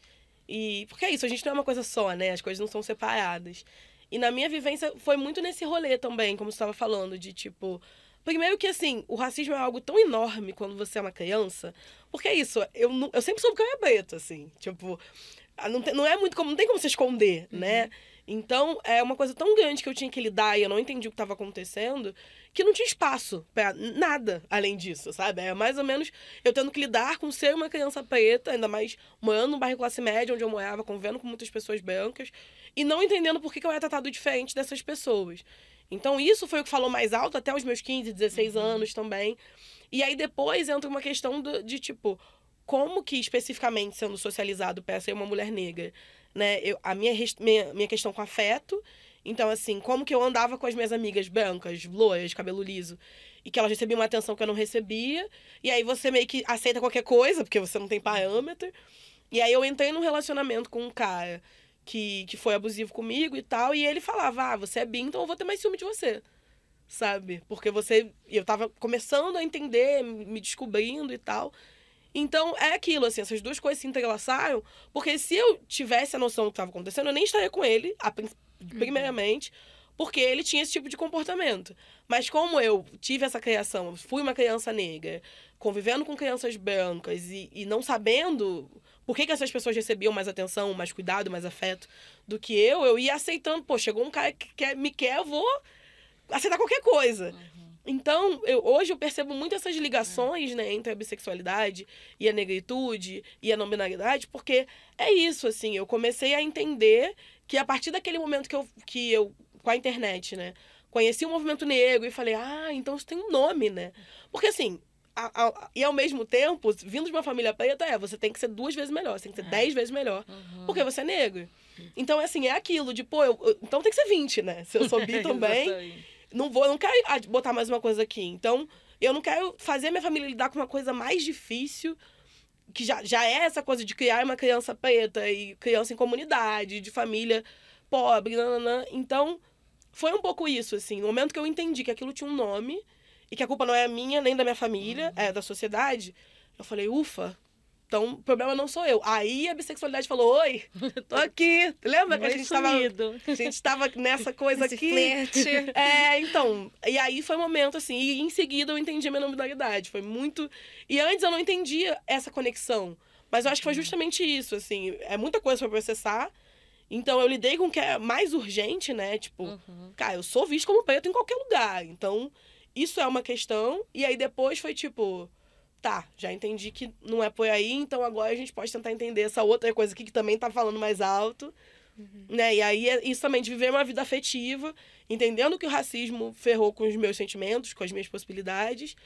E. Porque é isso, a gente não é uma coisa só, né? As coisas não são separadas. E na minha vivência foi muito nesse rolê também, como você estava falando, de tipo. Primeiro que, assim, o racismo é algo tão enorme quando você é uma criança. Porque é isso, eu, eu sempre soube que eu era preto, assim. Tipo, não, tem, não é muito como. Não tem como se esconder, uhum. né? Então, é uma coisa tão grande que eu tinha que lidar e eu não entendi o que estava acontecendo, que não tinha espaço para nada além disso, sabe? É mais ou menos eu tendo que lidar com ser uma criança preta, ainda mais morando num bairro classe média, onde eu morava, convivendo com muitas pessoas brancas, e não entendendo por que, que eu era tratado diferente dessas pessoas. Então, isso foi o que falou mais alto até os meus 15, 16 uhum. anos também. E aí depois entra uma questão do, de tipo, como que especificamente sendo socializado para ser uma mulher negra? Né? Eu, a minha, minha, minha questão com afeto. Então, assim, como que eu andava com as minhas amigas brancas, loiras, cabelo liso, e que elas recebiam uma atenção que eu não recebia, e aí você meio que aceita qualquer coisa, porque você não tem parâmetro. E aí eu entrei num relacionamento com um cara que, que foi abusivo comigo e tal, e ele falava: Ah, você é bi, então eu vou ter mais ciúme de você. Sabe? Porque você. Eu tava começando a entender, me descobrindo e tal. Então, é aquilo, assim, essas duas coisas se entrelaçaram, porque se eu tivesse a noção do que estava acontecendo, eu nem estaria com ele, a, uhum. primeiramente, porque ele tinha esse tipo de comportamento. Mas como eu tive essa criação, fui uma criança negra, convivendo com crianças brancas e, e não sabendo por que, que essas pessoas recebiam mais atenção, mais cuidado, mais afeto do que eu, eu ia aceitando, pô, chegou um cara que quer, me quer, eu vou aceitar qualquer coisa. Uhum. Então, eu, hoje eu percebo muito essas ligações, né, entre a bissexualidade e a negritude e a não binaridade, porque é isso, assim, eu comecei a entender que a partir daquele momento que eu, que eu com a internet, né, conheci o movimento negro e falei, ah, então isso tem um nome, né? Porque, assim, a, a, e ao mesmo tempo, vindo de uma família preta, é, você tem que ser duas vezes melhor, você tem que ser é. dez vezes melhor, uhum. porque você é negro. Então, assim, é aquilo de, pô, eu, eu, então tem que ser 20, né? Se eu sou bi também não vou, não quero botar mais uma coisa aqui. Então, eu não quero fazer minha família lidar com uma coisa mais difícil, que já, já é essa coisa de criar uma criança preta e criança em comunidade, de família pobre, nananã. Então, foi um pouco isso, assim. No momento que eu entendi que aquilo tinha um nome e que a culpa não é minha nem da minha família, uhum. é da sociedade, eu falei, ufa, então, o problema não sou eu. Aí a bissexualidade falou: Oi, tô aqui. Lembra que a gente, tava, a gente tava nessa coisa Esse aqui? Flerte. É, então. E aí foi um momento assim. E em seguida eu entendi a minha nominalidade. Foi muito. E antes eu não entendia essa conexão. Mas eu acho que foi uhum. justamente isso, assim. É muita coisa para processar. Então eu lidei com o que é mais urgente, né? Tipo, uhum. cara, eu sou visto como preto em qualquer lugar. Então, isso é uma questão. E aí depois foi tipo tá, já entendi que não é por aí, então agora a gente pode tentar entender essa outra coisa aqui que também tá falando mais alto. Uhum. Né? E aí é isso também de viver uma vida afetiva, entendendo que o racismo ferrou com os meus sentimentos, com as minhas possibilidades,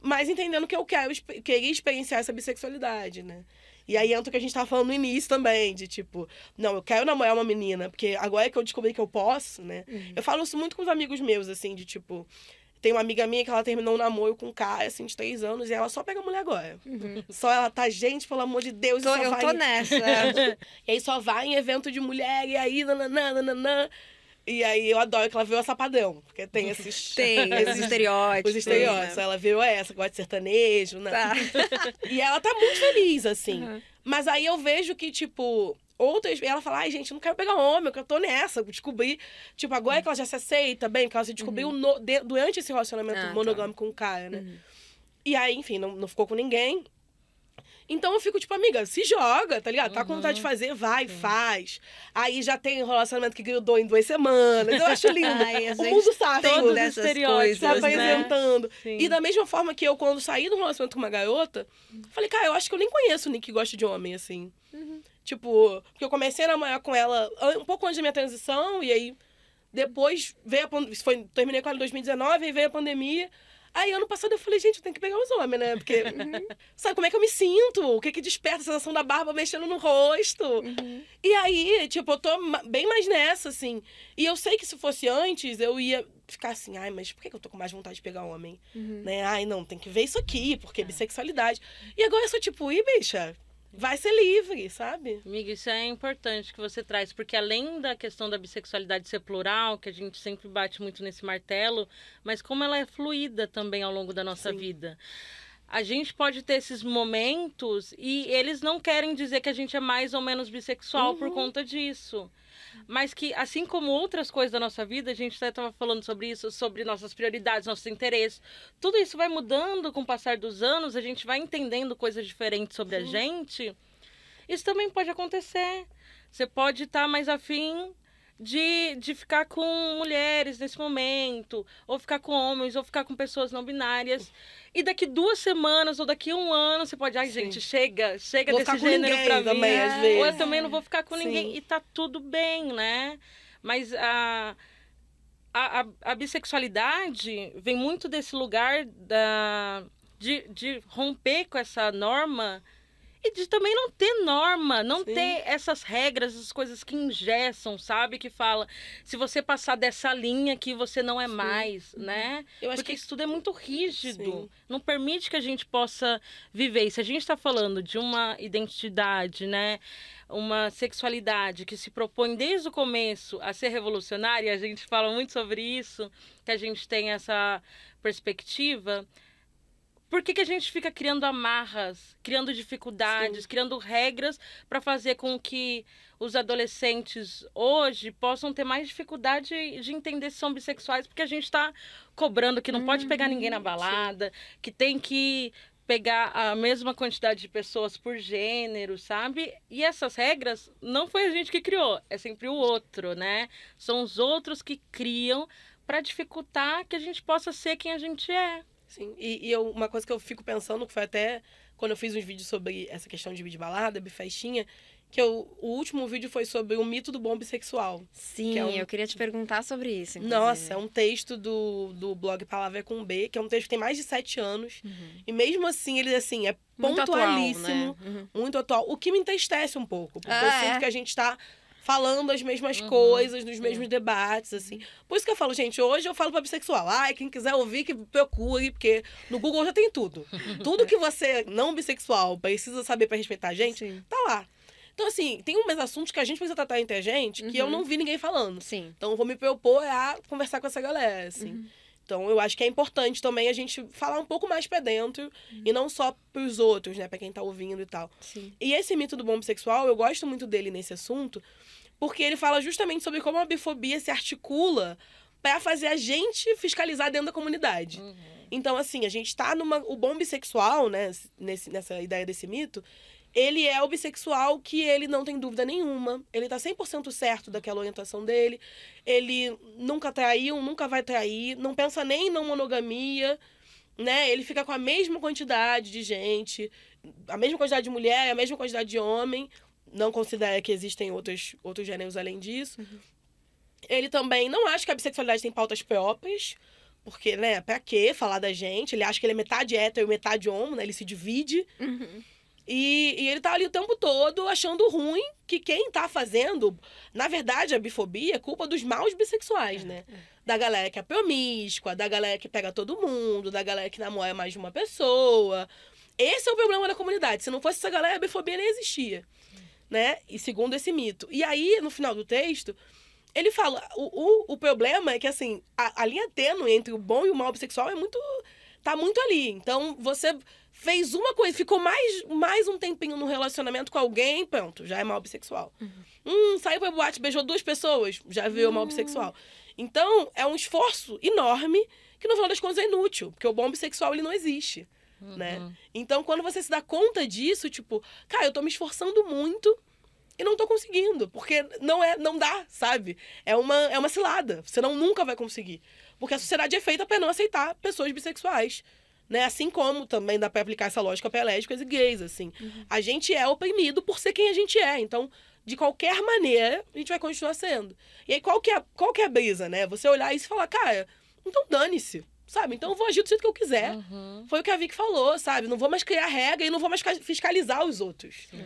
mas entendendo que eu quero, queria experienciar essa bissexualidade, né? E aí entra o que a gente tava falando no início também, de tipo, não, eu quero namorar uma menina, porque agora é que eu descobri que eu posso, né? Uhum. Eu falo isso muito com os amigos meus, assim, de tipo. Tem uma amiga minha que ela terminou um namoro com um cara, assim, de três anos, e ela só pega mulher agora. Uhum. Só ela tá, gente, pelo amor de Deus, tô, eu vai... tô nessa. e aí só vai em evento de mulher, e aí, nananã, nananã. E aí eu adoro que ela viu essa padrão, porque tem esses. Tem, esses estereótipos. Os estereótipos. Né? Ela viu essa, gosta de sertanejo, né? Tá. E ela tá muito feliz, assim. Uhum. Mas aí eu vejo que, tipo, outras. E ela fala, ai, gente, eu não quero pegar homem, eu tô nessa. Descobri. Tipo, agora é que ela já se aceita bem, que ela se descobriu uhum. no, de, durante esse relacionamento ah, tá. monogâmico tá. com o cara, né? Uhum. E aí, enfim, não, não ficou com ninguém. Então eu fico tipo, amiga, se joga, tá ligado? Tá com vontade de uhum. fazer, vai, Sim. faz. Aí já tem relacionamento que grudou em duas semanas. Eu acho lindo. Ai, o mundo sabe todos coisas, se apresentando. Né? E da mesma forma que eu, quando saí do relacionamento com uma garota, falei, cara, eu acho que eu nem conheço o Nick que gosta de homem, assim. Uhum. Tipo, porque eu comecei a namorar com ela um pouco antes da minha transição, e aí depois veio a foi Terminei com ela em 2019, aí veio a pandemia. Aí, ano passado, eu falei, gente, eu tenho que pegar os homens, né? Porque, uhum. sabe como é que eu me sinto? O que que desperta a sensação da barba mexendo no rosto? Uhum. E aí, tipo, eu tô bem mais nessa, assim. E eu sei que se fosse antes, eu ia ficar assim, ai, mas por que eu tô com mais vontade de pegar homem? Uhum. Né? Ai, não, tem que ver isso aqui, porque é. bissexualidade. E agora eu sou tipo, ih, bicha, vai ser livre, sabe? Amiga, isso é importante que você traz, porque além da questão da bissexualidade ser plural, que a gente sempre bate muito nesse martelo, mas como ela é fluida também ao longo da nossa Sim. vida. A gente pode ter esses momentos e eles não querem dizer que a gente é mais ou menos bissexual uhum. por conta disso mas que, assim como outras coisas da nossa vida, a gente estava falando sobre isso, sobre nossas prioridades, nossos interesses, tudo isso vai mudando com o passar dos anos, a gente vai entendendo coisas diferentes sobre Sim. a gente. Isso também pode acontecer. Você pode estar tá mais afim de, de ficar com mulheres nesse momento, ou ficar com homens, ou ficar com pessoas não binárias. E daqui duas semanas ou daqui um ano você pode, ai, Sim. gente, chega, chega vou desse gênero pra mim. Também, às vezes. Ou eu também não vou ficar com Sim. ninguém. E tá tudo bem, né? Mas a, a, a, a bissexualidade vem muito desse lugar da, de, de romper com essa norma e de também não ter norma, não Sim. ter essas regras, essas coisas que ingessam, sabe? Que fala, se você passar dessa linha que você não é Sim. mais, uhum. né? Eu acho Porque que... isso tudo é muito rígido. Sim. Não permite que a gente possa viver. E se a gente está falando de uma identidade, né? Uma sexualidade que se propõe desde o começo a ser revolucionária, a gente fala muito sobre isso, que a gente tem essa perspectiva por que, que a gente fica criando amarras, criando dificuldades, Sim. criando regras para fazer com que os adolescentes hoje possam ter mais dificuldade de entender se são bissexuais, porque a gente está cobrando que não uhum. pode pegar ninguém na uhum. balada, Sim. que tem que pegar a mesma quantidade de pessoas por gênero, sabe? E essas regras não foi a gente que criou, é sempre o outro, né? São os outros que criam para dificultar que a gente possa ser quem a gente é. Sim, e, e eu, uma coisa que eu fico pensando, que foi até quando eu fiz uns vídeos sobre essa questão de balada, bifestinha, que eu, o último vídeo foi sobre o mito do bom bissexual. Sim, é um... eu queria te perguntar sobre isso. Inclusive. Nossa, é um texto do, do blog Palavra com B, que é um texto que tem mais de sete anos. Uhum. E mesmo assim, ele assim, é pontualíssimo, muito atual, né? uhum. muito atual. O que me entristece um pouco, porque ah, eu sinto é? que a gente está falando as mesmas uhum, coisas, nos mesmos debates, assim. Por isso que eu falo, gente, hoje eu falo pra bissexual. Ai, quem quiser ouvir, que procure, porque no Google já tem tudo. tudo que você, não bissexual, precisa saber para respeitar a gente, Sim. tá lá. Então, assim, tem uns assuntos que a gente precisa tratar entre a gente que uhum. eu não vi ninguém falando. Sim. Então, eu vou me propor a conversar com essa galera, assim. Uhum. Então, eu acho que é importante também a gente falar um pouco mais pra dentro uhum. e não só pros outros, né? Pra quem tá ouvindo e tal. Sim. E esse mito do bom bissexual, eu gosto muito dele nesse assunto, porque ele fala justamente sobre como a bifobia se articula para fazer a gente fiscalizar dentro da comunidade. Uhum. Então, assim, a gente tá numa. O bom bissexual, né? Nesse, nessa ideia desse mito, ele é o bissexual que ele não tem dúvida nenhuma. Ele tá 100% certo daquela orientação dele. Ele nunca traiu, nunca vai trair, não pensa nem em não monogamia, né? Ele fica com a mesma quantidade de gente, a mesma quantidade de mulher, a mesma quantidade de homem não considera que existem outros, outros gêneros além disso. Uhum. Ele também não acha que a bissexualidade tem pautas próprias, porque, né, pra quê falar da gente? Ele acha que ele é metade hétero e metade homo, né? Ele se divide. Uhum. E, e ele tá ali o tempo todo achando ruim que quem tá fazendo, na verdade, a bifobia é culpa dos maus bissexuais, né? Da galera que é promíscua, da galera que pega todo mundo, da galera que namora mais de uma pessoa. Esse é o problema da comunidade. Se não fosse essa galera, a bifobia nem existia. Né? E segundo esse mito. E aí, no final do texto, ele fala: o, o, o problema é que, assim, a, a linha tênue entre o bom e o mal bissexual é muito. tá muito ali. Então, você fez uma coisa, ficou mais, mais um tempinho no relacionamento com alguém, pronto, já é mal bissexual. Uhum. Hum, saiu pra boate, beijou duas pessoas, já viu uhum. mal bissexual. Então, é um esforço enorme que no final das contas é inútil, porque o bom bissexual ele não existe, uhum. né? Então, quando você se dá conta disso, tipo, cara, eu tô me esforçando muito e não tô conseguindo, porque não é, não dá, sabe? É uma é uma cilada, você não nunca vai conseguir. Porque a sociedade é feita para não aceitar pessoas bissexuais né? Assim como também dá para aplicar essa lógica para lésbicas e gays, assim. Uhum. A gente é oprimido por ser quem a gente é. Então, de qualquer maneira, a gente vai continuar sendo. E aí, qual que é, qual que é a brisa, né? Você olhar isso e falar, cara, então dane-se. Sabe? Então eu vou agir do jeito que eu quiser. Uhum. Foi o que a Vicky falou, sabe? Não vou mais criar regra e não vou mais fiscalizar os outros. Sim.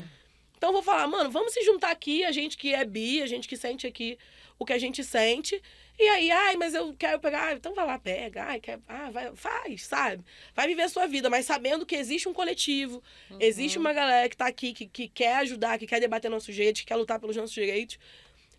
Então eu vou falar, mano, vamos se juntar aqui, a gente que é bi, a gente que sente aqui o que a gente sente, e aí, ai, mas eu quero pegar, então vai lá, pega, ai, quer, ah, vai, faz, sabe? Vai viver a sua vida, mas sabendo que existe um coletivo, uhum. existe uma galera que tá aqui, que, que quer ajudar, que quer debater nossos direitos, que quer lutar pelos nossos direitos.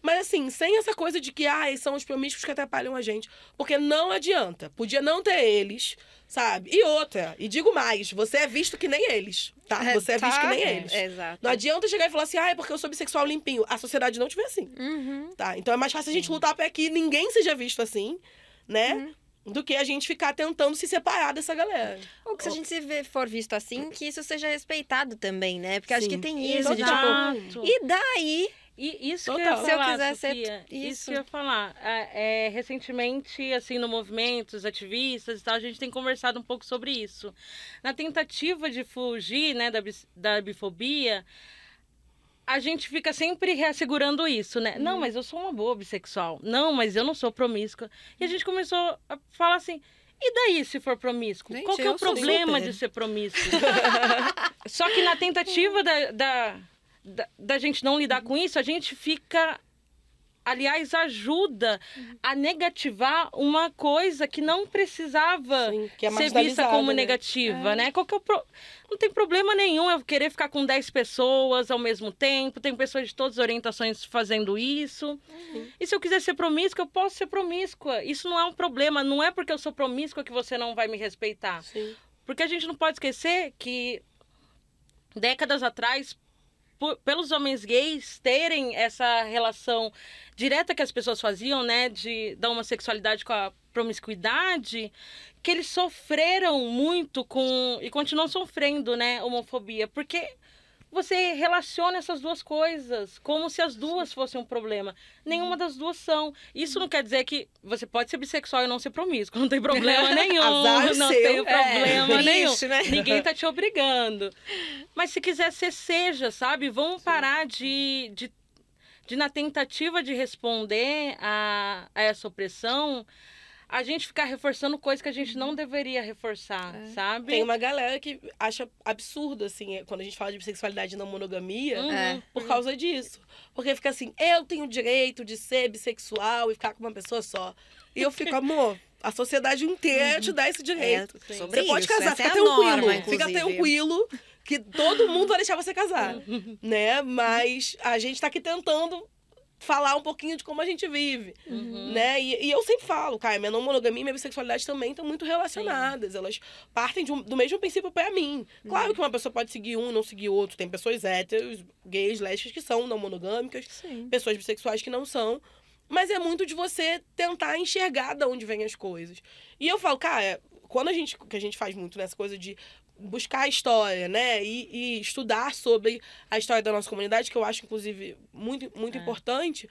Mas assim, sem essa coisa de que, ai, são os promíscuos que atrapalham a gente. Porque não adianta. Podia não ter eles, sabe? E outra, e digo mais, você é visto que nem eles, tá? É, você é visto que nem é, eles. exato. Não adianta chegar e falar assim, ah, é porque eu sou bissexual limpinho. A sociedade não te vê assim. Uhum. Tá? Então é mais fácil a gente lutar para que ninguém seja visto assim, né? Uhum do que a gente ficar tentando se separar dessa galera. Ou que se a gente se for visto assim, que isso seja respeitado também, né? Porque Sim. acho que tem isso, de, tipo, e daí e isso Total. que eu ia falar, Se eu quiser Sofia, ser isso. isso que eu ia falar. É, é, recentemente, assim, no movimento, os ativistas e tal, a gente tem conversado um pouco sobre isso. Na tentativa de fugir, né, da, da bifobia, a gente fica sempre reassegurando isso, né? Uhum. Não, mas eu sou uma boa bissexual. Não, mas eu não sou promíscua. E a gente começou a falar assim, e daí se for promíscuo? Gente, Qual que é o problema super. de ser promíscuo? Só que na tentativa da, da da, da gente não lidar com isso, a gente fica aliás, ajuda a negativar uma coisa que não precisava Sim, que é ser vista como né? negativa, é. né? Qual que é pro... Não tem problema nenhum eu querer ficar com 10 pessoas ao mesmo tempo, tem pessoas de todas as orientações fazendo isso. Uhum. E se eu quiser ser promíscua, eu posso ser promíscua. Isso não é um problema, não é porque eu sou promíscua que você não vai me respeitar. Sim. Porque a gente não pode esquecer que décadas atrás por, pelos homens gays terem essa relação direta que as pessoas faziam, né, de da homossexualidade com a promiscuidade, que eles sofreram muito com e continuam sofrendo, né, homofobia, porque você relaciona essas duas coisas como se as duas fossem um problema. Nenhuma uhum. das duas são. Isso não quer dizer que você pode ser bissexual e não ser promíscuo. Não tem problema nenhum. Azar não seu. tem problema é, nenhum. Triste, né? Ninguém tá te obrigando. Mas se quiser ser, seja, sabe? Vamos parar de, de, de, na tentativa de responder a, a essa opressão, a gente ficar reforçando coisas que a gente não deveria reforçar, é. sabe? Tem uma galera que acha absurdo, assim, quando a gente fala de bissexualidade e não monogamia, uhum. É. por causa disso. Porque fica assim, eu tenho o direito de ser bissexual e ficar com uma pessoa só. E eu fico, amor, a sociedade inteira uhum. te dá esse direito. É, você pode isso. casar, Essa fica é tranquilo. Norma, fica tranquilo que todo mundo vai deixar você casar, uhum. né? Mas a gente tá aqui tentando falar um pouquinho de como a gente vive, uhum. né? E, e, eu sempre falo, cara, minha não monogamia e minha bissexualidade também estão muito relacionadas. Sim. Elas partem um, do mesmo princípio para mim. Claro uhum. que uma pessoa pode seguir um não seguir outro. Tem pessoas héteros, gays, lésbicas que são não monogâmicas, Sim. pessoas bissexuais que não são. Mas é muito de você tentar enxergar de onde vêm as coisas. E eu falo, cara, quando a gente, que a gente faz muito nessa coisa de buscar a história, né? E, e, estudar sobre a história da nossa comunidade, que eu acho, inclusive, muito, muito é. importante.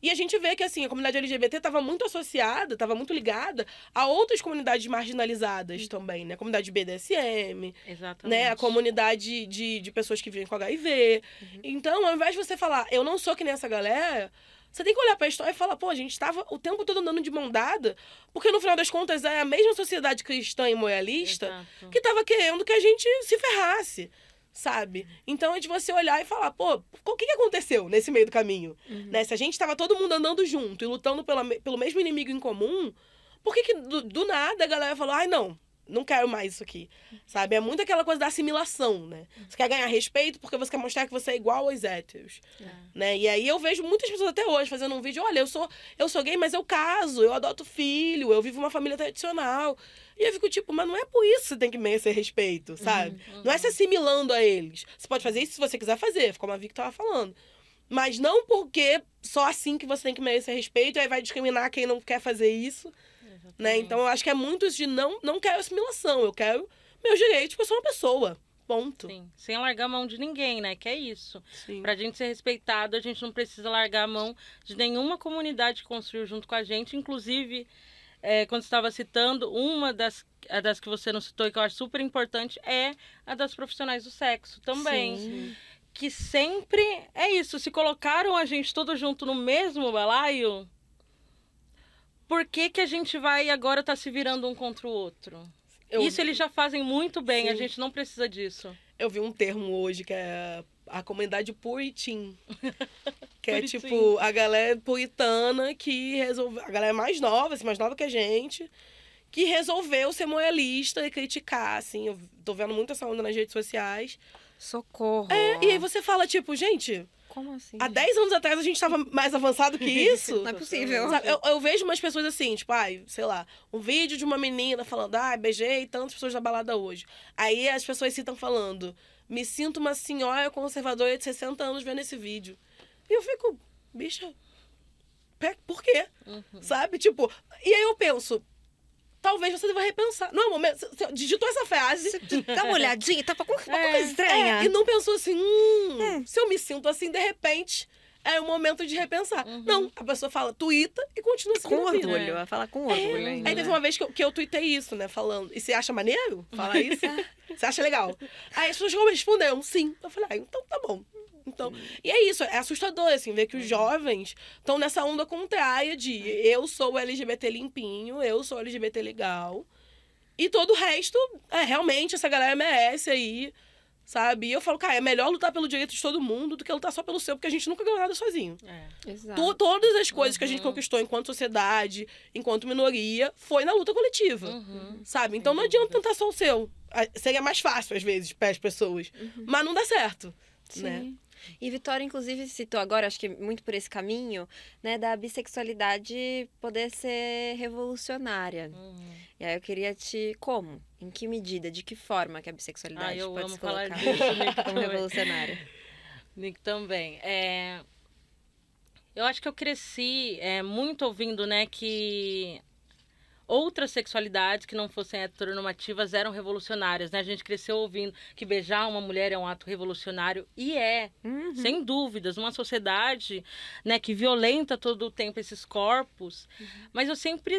E a gente vê que, assim, a comunidade LGBT estava muito associada, estava muito ligada a outras comunidades marginalizadas uhum. também, né? A comunidade BDSM, Exatamente. né? A comunidade de, de pessoas que vivem com HIV. Uhum. Então, ao invés de você falar, eu não sou que nem essa galera, Você tem que olhar pra história e falar, pô, a gente estava o tempo todo andando de mão dada, porque no final das contas é a mesma sociedade cristã e moelista Exato. que tava querendo que a gente se ferrasse, sabe? Então é de você olhar e falar, pô, o que, que aconteceu nesse meio do caminho? Né? Se a gente tava todo mundo andando junto e lutando pela, pelo mesmo inimigo em comum, por que, que do, do nada a galera falou, ai não, não quero mais isso aqui, sabe? É muito aquela coisa da assimilação, né? Você quer ganhar respeito porque você quer mostrar que você é igual aos héteros, né? E aí eu vejo muitas pessoas até hoje fazendo um vídeo, olha, eu sou, eu sou gay, mas eu caso, eu adoto filho, eu vivo uma família tradicional. E eu fico tipo, mas não é por isso que você tem que merecer respeito, sabe? Não é se assimilando a eles. Você pode fazer isso se você quiser fazer, como a Vicky tava falando. Mas não porque só assim que você tem que merecer respeito, e aí vai discriminar quem não quer fazer isso, né? Então eu acho que é muito isso de não, não quero assimilação, eu quero meus direitos porque eu sou uma pessoa. Ponto. Sim, sem largar a mão de ninguém, né? Que é isso. Sim. Pra gente ser respeitado, a gente não precisa largar a mão de nenhuma comunidade que construiu junto com a gente. Inclusive, é, quando você estava citando, uma das, a das que você não citou e que eu acho super importante é a das profissionais do sexo também. Sim. Que sempre é isso. Se colocaram a gente todo junto no mesmo balaio, por que, que a gente vai agora tá se virando um contra o outro? Eu- Isso eles já fazem muito bem, a Sim. gente não precisa disso. Eu vi um termo hoje que é a comunidade puritin. Que é tipo a galera puritana que resolveu. A galera mais nova, assim, mais nova que a gente, que resolveu ser moralista e criticar, assim. Eu tô vendo muito essa onda nas redes sociais. Socorro. É, e aí você fala, tipo, gente, Como assim? há 10 anos atrás a gente tava mais avançado que isso. Não é possível. Sabe, eu, eu vejo umas pessoas assim, tipo, ai, sei lá, um vídeo de uma menina falando, ai, beijei tantas pessoas na balada hoje. Aí as pessoas citam falando, me sinto uma senhora conservadora de 60 anos vendo esse vídeo. E eu fico, bicha, por quê? Sabe? Tipo, e aí eu penso, talvez você deva repensar. Não é momento, você- digitou essa frase. Dá uma olhadinha, tá com uma É, coisa estranha. É, e não pensou assim, hum, se eu me sinto assim, de repente, é o momento de repensar. Não, a pessoa fala, tuita e continua Com seguindo a vida. orgulho, vai falar com orgulho É. ainda. Aí teve uma vez que eu, que eu tuitei isso, né? Falando. E você acha maneiro falar isso? você acha legal? Aí as pessoas me responderam, sim. Eu falei, ah, então tá bom. Então, e é isso, é assustador, assim, ver que os jovens estão nessa onda contrária de eu sou LGBT limpinho, eu sou LGBT legal. E todo o resto, é, realmente, essa galera merece aí, sabe? E eu falo, cara, é melhor lutar pelo direito de todo mundo do que lutar só pelo seu, porque a gente nunca ganhou nada sozinho. É. Exato. To- todas as coisas que a gente Uhum. conquistou enquanto sociedade, enquanto minoria, foi na luta coletiva. Uhum. Sabe? Então não adianta tentar só o seu. Seria mais fácil, às vezes, para as pessoas. Mas não dá certo. Sim. Né? E Vitória, inclusive, citou agora, acho que muito por esse caminho, né, da bissexualidade poder ser revolucionária. Uhum. E aí eu queria te. Como? Em que medida? De que forma que a bissexualidade Ah, eu pode amo se falar colocar disso, Nick, como revolucionária? Nick também. É... Eu acho que eu cresci é, muito ouvindo, né, que outras sexualidades que não fossem heteronormativas eram revolucionárias, né? A gente cresceu ouvindo que beijar uma mulher é um ato revolucionário e é, Uhum. sem dúvidas, uma sociedade, né, que violenta todo o tempo esses corpos. Mas eu sempre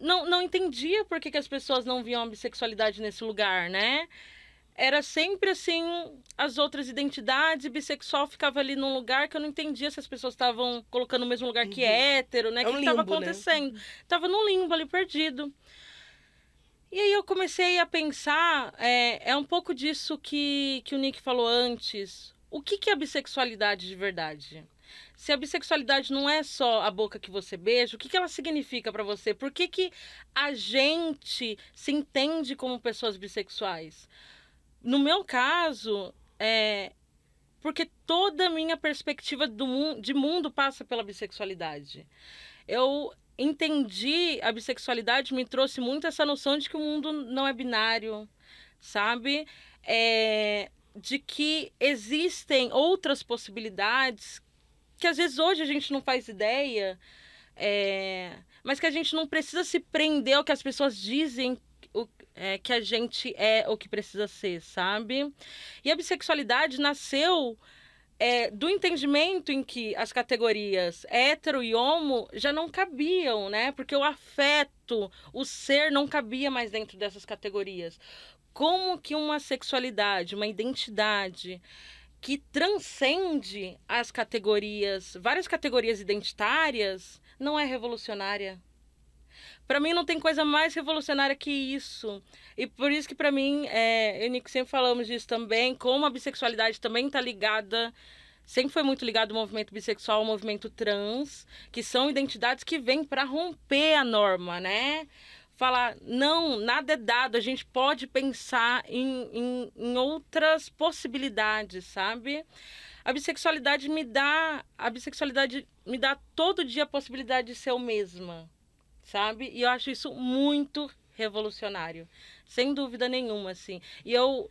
não, não entendia por que, que as pessoas não viam a bissexualidade nesse lugar, né? Era sempre assim, as outras identidades, bissexual ficava ali num lugar que eu não entendia se as pessoas estavam colocando no mesmo lugar que Uhum. hétero, né? É O um que estava né? acontecendo? Tava num limbo ali perdido. E aí eu comecei a pensar, é, é um pouco disso que, que o Nick falou antes. O que, que é a bissexualidade de verdade? Se a bissexualidade não é só a boca que você beija, o que, que ela significa pra você? Por que, que a gente se entende como pessoas bissexuais? No meu caso, é porque toda a minha perspectiva do de mundo passa pela bissexualidade. Eu entendi a bissexualidade, me trouxe muito essa noção de que o mundo não é binário, sabe? É, de que existem outras possibilidades que às vezes hoje a gente não faz ideia, é, mas que a gente não precisa se prender ao que as pessoas dizem é, que a gente é o que precisa ser, sabe? E a bissexualidade nasceu é, do entendimento em que as categorias hétero e homo já não cabiam, né? Porque o afeto, o ser não cabia mais dentro dessas categorias. Como que uma sexualidade, uma identidade que transcende as categorias, várias categorias identitárias, não é revolucionária. Para mim não tem coisa mais revolucionária que isso. E por isso que para mim, é, eu e Nico sempre falamos disso também, como a bissexualidade também está ligada sempre foi muito ligado ao movimento bissexual, ao movimento trans, que são identidades que vêm para romper a norma, né? Falar, não, nada é dado, a gente pode pensar em, em, em outras possibilidades, sabe? A bissexualidade me dá, a bissexualidade me dá todo dia a possibilidade de ser eu mesma, sabe? E eu acho isso muito revolucionário, sem dúvida nenhuma, assim. E eu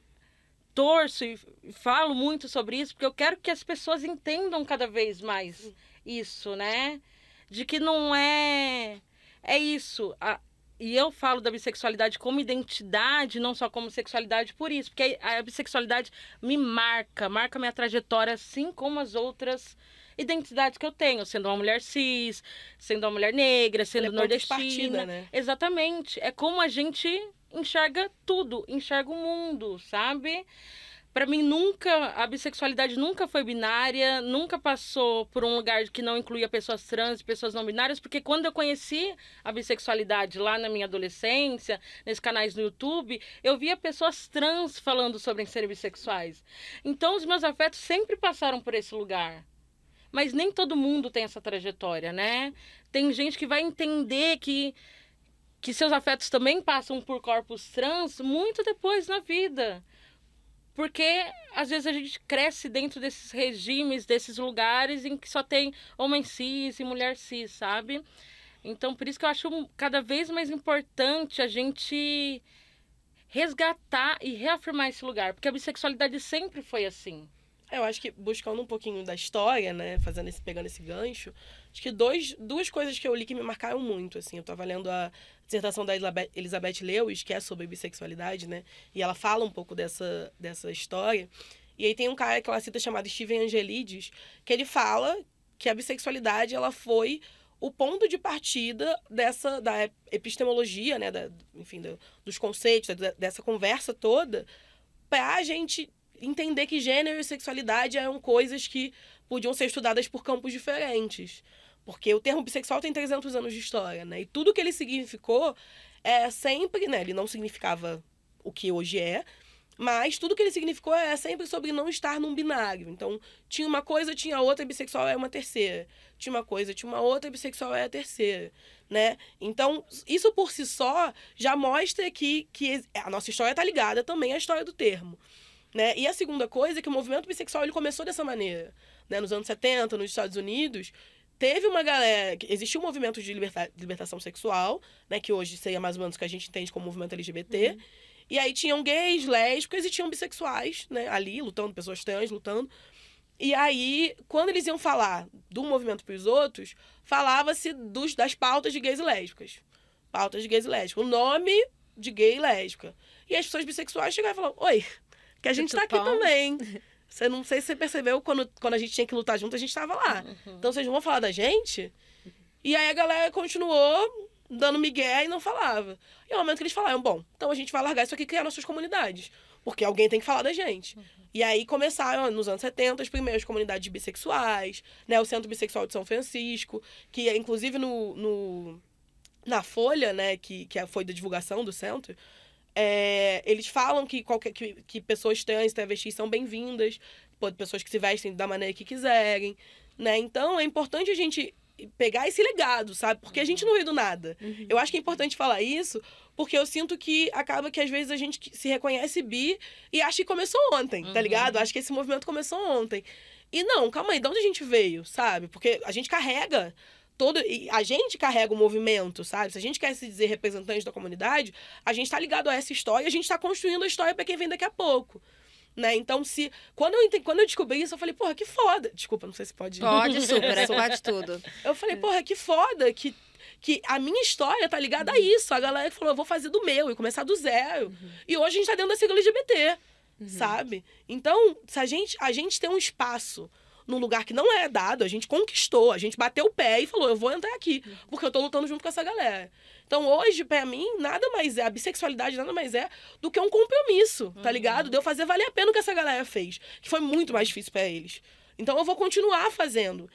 torço e falo muito sobre isso porque eu quero que as pessoas entendam cada vez mais isso, né? De que não é é isso. A, e eu falo da bissexualidade como identidade, não só como sexualidade, por isso, porque a, a bissexualidade me marca, marca minha trajetória, assim como as outras identidades que eu tenho, sendo uma mulher cis, sendo uma mulher negra, sendo Ela é nordestina. Né? Exatamente. É como a gente enxerga tudo, enxerga o mundo, sabe? Para mim nunca a bissexualidade nunca foi binária, nunca passou por um lugar que não incluía pessoas trans e pessoas não binárias, porque quando eu conheci a bissexualidade lá na minha adolescência, nesses canais no YouTube, eu via pessoas trans falando sobre serem bissexuais. Então os meus afetos sempre passaram por esse lugar. Mas nem todo mundo tem essa trajetória, né? Tem gente que vai entender que que seus afetos também passam por corpos trans muito depois na vida. Porque às vezes a gente cresce dentro desses regimes, desses lugares em que só tem homem cis e mulher cis, sabe? Então, por isso que eu acho cada vez mais importante a gente resgatar e reafirmar esse lugar, porque a bissexualidade sempre foi assim. É, eu acho que buscando um pouquinho da história, né, fazendo esse pegando esse gancho, acho que dois, duas coisas que eu li que me marcaram muito, assim, eu tava lendo a dissertação da Elizabeth Lewis, que é sobre bissexualidade, né, e ela fala um pouco dessa dessa história. E aí tem um cara que ela cita chamado Steven Angelides, que ele fala que a bissexualidade ela foi o ponto de partida dessa da epistemologia, né, da, enfim, do, dos conceitos, da, dessa conversa toda, para a gente entender que gênero e sexualidade eram coisas que podiam ser estudadas por campos diferentes. Porque o termo bissexual tem 300 anos de história, né? E tudo que ele significou é sempre, né? Ele não significava o que hoje é, mas tudo que ele significou é sempre sobre não estar num binário. Então, tinha uma coisa, tinha outra, bissexual é uma terceira. Tinha uma coisa, tinha uma outra, bissexual é a terceira, né? Então, isso por si só já mostra que, que a nossa história está ligada também à história do termo. Né? E a segunda coisa é que o movimento bissexual ele começou dessa maneira. Né? Nos anos 70, nos Estados Unidos, teve uma galera. Existiu um movimento de, liberta, libertação sexual, né? que hoje seria mais ou menos o que a gente entende como movimento LGBT. Uhum. E aí tinham gays, lésbicas e tinham bissexuais né? ali, lutando, pessoas trans lutando. E aí, quando eles iam falar do movimento para os outros, falava-se das pautas de gays e lésbicas. Pautas de gays e lésbicas. O nome de gay e lésbica. E as pessoas bissexuais chegavam e falavam: Oi, que a gente tá aqui também. Você não sei se você percebeu, quando, quando a gente tinha que lutar junto, a gente tava lá. Uhum. Então vocês vão falar da gente? E aí a galera continuou dando migué e não falava. E ao momento que eles falaram, bom, então a gente vai largar isso aqui e criar nossas comunidades. Porque alguém tem que falar da gente. Uhum. E aí começaram, nos anos 70, as primeiras comunidades bissexuais, né? O Centro Bissexual de São Francisco, que inclusive no, no na Folha, né, que, que foi da divulgação do centro, é, eles falam que, qualquer, que, que pessoas trans, travestis são bem-vindas, pessoas que se vestem da maneira que quiserem, né? Então é importante a gente pegar esse legado, sabe? Porque a gente não ri do nada. Uhum. Eu acho que é importante falar isso, porque eu sinto que acaba que às vezes a gente se reconhece bi e acha que começou ontem, tá uhum. tá ligado? Acho que esse movimento começou ontem. E não, calma aí, de onde a gente veio, sabe? Porque a gente carrega todo. a gente carrega o movimento, sabe? Se a gente quer se dizer representante da comunidade, a gente está ligado a essa história e a gente está construindo a história para quem vem daqui a pouco. Né? Então, se. Quando eu, entendi, quando eu descobri isso, eu falei, porra, que foda. Desculpa, não sei se pode. Pode, super, é pode tudo. Eu falei, porra, que foda que, que a minha história tá ligada uhum. a isso. A galera falou, eu vou fazer do meu e começar do zero. Uhum. E hoje a gente tá dentro da sigla LGBT, uhum. sabe? Então, se a gente, a gente tem um espaço num lugar que não é dado, a gente conquistou, a gente bateu o pé e falou, eu vou entrar aqui, porque eu tô lutando junto com essa galera. Então, hoje, para mim, nada mais é, a bissexualidade nada mais é do que um compromisso, tá uhum. ligado? De eu fazer valer a pena o que essa galera fez, que foi muito mais difícil para eles. Então, eu vou continuar fazendo.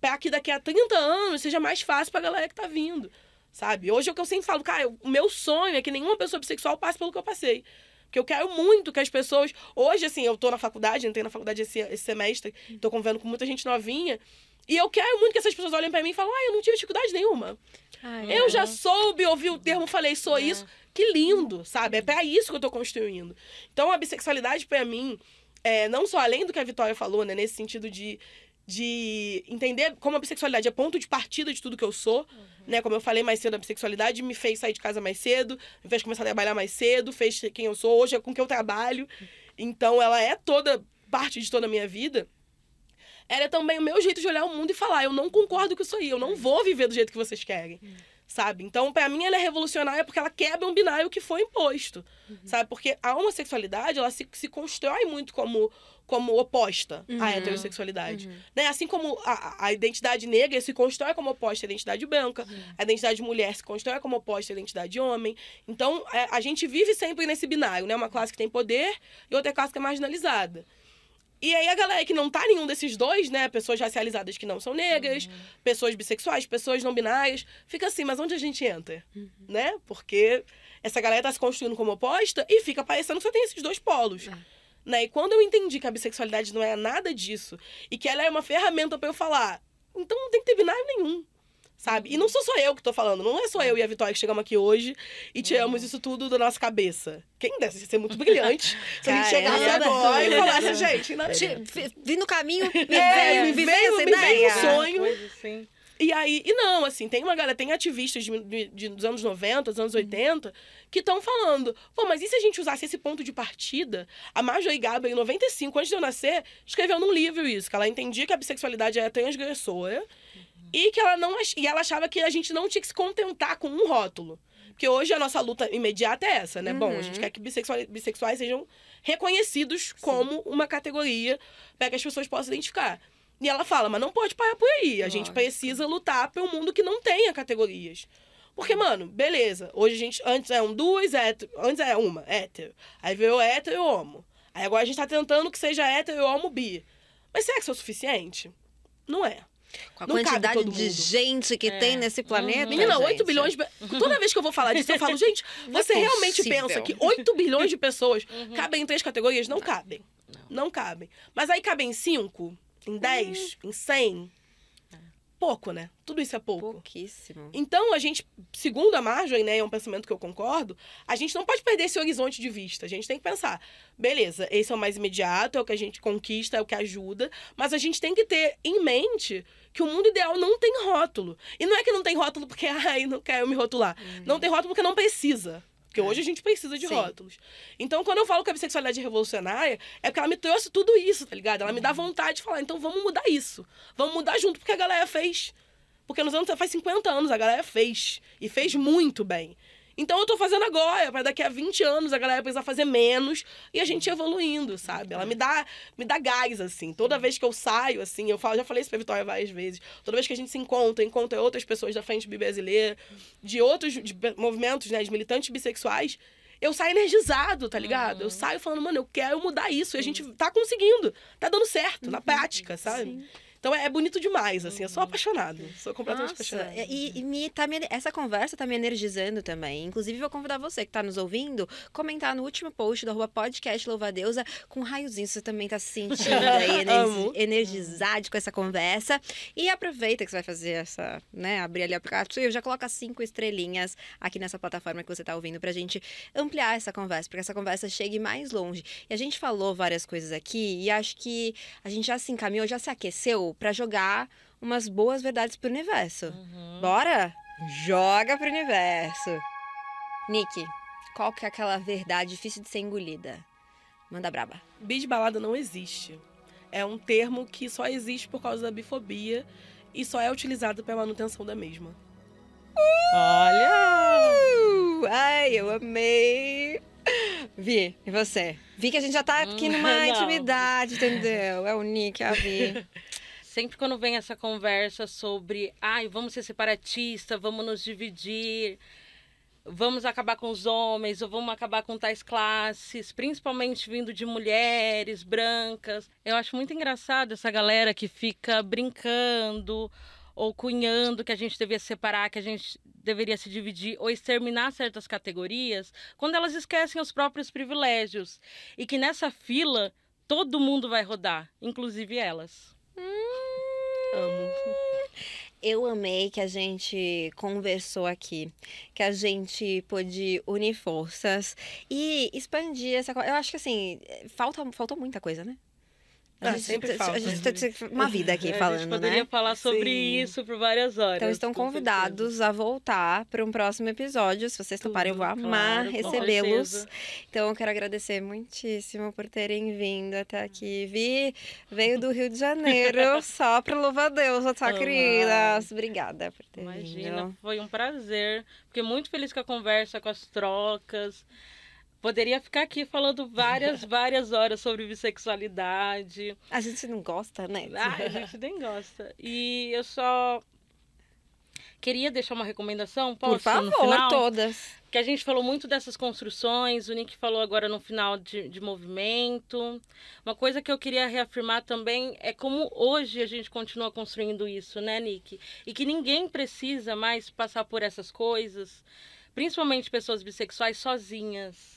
Para que daqui a 30 anos seja mais fácil pra galera que tá vindo, sabe? Hoje é o que eu sempre falo, cara, o meu sonho é que nenhuma pessoa bissexual passe pelo que eu passei. Porque eu quero muito que as pessoas. Hoje, assim, eu tô na faculdade, entrei na faculdade esse, esse semestre, tô convivendo com muita gente novinha. E eu quero muito que essas pessoas olhem para mim e falem, ah, eu não tive dificuldade nenhuma. Ai, eu é. já soube, ouvi o termo, falei, sou é. isso. Que lindo, sabe? É para isso que eu tô construindo. Então, a bissexualidade, para mim, é, não só além do que a Vitória falou, né? Nesse sentido de, de entender como a bissexualidade é ponto de partida de tudo que eu sou, uhum. né? Como eu falei mais cedo, a bissexualidade me fez sair de casa mais cedo, me fez começar a trabalhar mais cedo, fez quem eu sou hoje, é com que eu trabalho. Então, ela é toda parte de toda a minha vida ela é também o meu jeito de olhar o mundo e falar: eu não concordo com isso aí, eu não vou viver do jeito que vocês querem. Sabe? Então, para mim, ela é revolucionária porque ela quebra um binário que foi imposto. Uhum. Sabe? Porque a homossexualidade, ela se, se constrói muito como como oposta uhum. à heterossexualidade. Uhum. Né? Assim como a, a, identidade negra se constrói como oposta à identidade branca, uhum. a identidade mulher se constrói como oposta à identidade homem. Então, é, a gente vive sempre nesse binário, né? Uma classe que tem poder e outra classe que é marginalizada. E aí a galera que não tá nenhum desses dois, né? Pessoas racializadas que não são negras, uhum. pessoas bissexuais, pessoas não binárias, fica assim, mas onde a gente entra? Uhum. Né? Porque essa galera tá se construindo como oposta e fica parecendo que só tem esses dois polos. Uhum. Né? E quando eu entendi que a bissexualidade não é nada disso e que ela é uma ferramenta para eu falar, então não tem que ter binário nenhum sabe? E não sou só eu que tô falando, não é só eu e a Vitória que chegamos aqui hoje e tiramos uhum. isso tudo da nossa cabeça. Quem deve ser muito brilhante se a gente chegasse agora e falasse, gente, né? Vi no caminho, me é, veio, me veio, me veio um sonho. Assim. E aí, e não, assim, tem uma galera, tem ativistas de, de, de dos anos 90, dos anos 80, uhum. que estão falando, pô, mas e se a gente usasse esse ponto de partida? A Marjorie Gaber, em 95, antes de eu nascer, escreveu num livro isso, que ela entendia que a bissexualidade era transgressora, e que ela não e ela achava que a gente não tinha que se contentar com um rótulo. Porque hoje a nossa luta imediata é essa, né? Uhum. Bom, a gente uhum. quer que bissexuais, bissexuais sejam reconhecidos Sim. como uma categoria para que as pessoas possam identificar. E ela fala, mas não pode parar por aí. A gente precisa lutar um mundo que não tenha categorias. Porque, mano, beleza. Hoje a gente. Antes eram duas hétero. Antes era uma, hétero. Aí veio hétero e homo. Aí agora a gente tá tentando que seja hétero e homo bi. Mas será que isso é o suficiente? Não é. Com a não quantidade de mundo. gente que é. tem nesse planeta. Uhum. Menina, 8 bilhões de. Toda vez que eu vou falar disso, eu falo, gente, é você é realmente pensa que 8 bilhões de pessoas uhum. cabem em três categorias? Não, não. cabem. Não. não. cabem. Mas aí cabem em 5, em 10, uhum. em 100 pouco, né? Tudo isso é pouco. Pouquíssimo. Então, a gente, segundo a Marjorie, né, é um pensamento que eu concordo, a gente não pode perder esse horizonte de vista. A gente tem que pensar, beleza, esse é o mais imediato, é o que a gente conquista, é o que ajuda, mas a gente tem que ter em mente que o mundo ideal não tem rótulo. E não é que não tem rótulo porque, ai, não quero me rotular. Uhum. Não tem rótulo porque não precisa. Porque hoje a gente precisa de Sim. rótulos. Então, quando eu falo que a bissexualidade é revolucionária, é porque ela me trouxe tudo isso, tá ligado? Ela me dá uhum. vontade de falar, então vamos mudar isso. Vamos mudar junto, porque a galera fez. Porque nos anos, faz 50 anos a galera fez. E fez muito bem. Então eu tô fazendo agora, para daqui a 20 anos a galera precisar fazer menos e a gente evoluindo, sabe? Ela me dá, me dá gás, assim. Toda vez que eu saio, assim, eu falo, já falei isso pra Vitória várias vezes. Toda vez que a gente se encontra, encontra outras pessoas da frente brasileira, de outros de movimentos, né, de militantes bissexuais, eu saio energizado, tá ligado? Uhum. Eu saio falando, mano, eu quero mudar isso. E a gente tá conseguindo. Tá dando certo, uhum. na prática, sabe? Sim. Então é bonito demais, assim. Eu sou uhum. apaixonada. Sou completamente Nossa, apaixonada. E, e me, tá me, essa conversa tá me energizando também. Inclusive, vou convidar você que tá nos ouvindo, comentar no último post do arroba podcast Louva Deusa com um raiozinho. Você também tá se sentindo aí energizado com essa conversa. E aproveita que você vai fazer essa, né? Abrir ali o aplicativo. Já coloca cinco estrelinhas aqui nessa plataforma que você tá ouvindo pra gente ampliar essa conversa, para que essa conversa chegue mais longe. E a gente falou várias coisas aqui e acho que a gente já se encaminhou, já se aqueceu para jogar umas boas verdades pro universo. Uhum. Bora? Joga pro universo. Nick, qual que é aquela verdade difícil de ser engolida? Manda braba. Bisbalada não existe. É um termo que só existe por causa da bifobia e só é utilizado para manutenção da mesma. Olha! Ai, eu amei! Vi, e você? Vi que a gente já tá aqui numa Não. intimidade, entendeu? É o Nick, é a Vi. Sempre quando vem essa conversa sobre, ai, vamos ser separatistas, vamos nos dividir, vamos acabar com os homens, ou vamos acabar com tais classes, principalmente vindo de mulheres brancas. Eu acho muito engraçado essa galera que fica brincando ou cunhando que a gente devia separar, que a gente deveria se dividir ou exterminar certas categorias, quando elas esquecem os próprios privilégios. E que nessa fila todo mundo vai rodar, inclusive elas. Amo. Eu amei que a gente conversou aqui, que a gente pôde unir forças e expandir essa coisa. Eu acho que assim, falta, faltou muita coisa, né? A Ah, gente- sempre a falta. gente tá uma vida aqui É, a falando, gente poderia né? falar sobre Sim. isso por várias horas. Então estão convidados a voltar para um próximo episódio. Se vocês toparem, eu vou Tudo, amar claro, recebê-los. certeza. Então eu quero agradecer muitíssimo por terem vindo até aqui. Vi, veio do Rio de Janeiro só para louvar a Deus, a Amar. querida. Obrigada por ter Imagina, vindo. foi um prazer. Fiquei muito feliz com a conversa, com as trocas. Poderia ficar aqui falando várias, várias horas sobre bissexualidade. A gente não gosta, né? Ah, a gente nem gosta. E eu só queria deixar uma recomendação, posso? por favor, no final? todas. que a gente falou muito dessas construções, o Nick falou agora no final de, de movimento. Uma coisa que eu queria reafirmar também é como hoje a gente continua construindo isso, né, Nick? E que ninguém precisa mais passar por essas coisas, principalmente pessoas bissexuais sozinhas.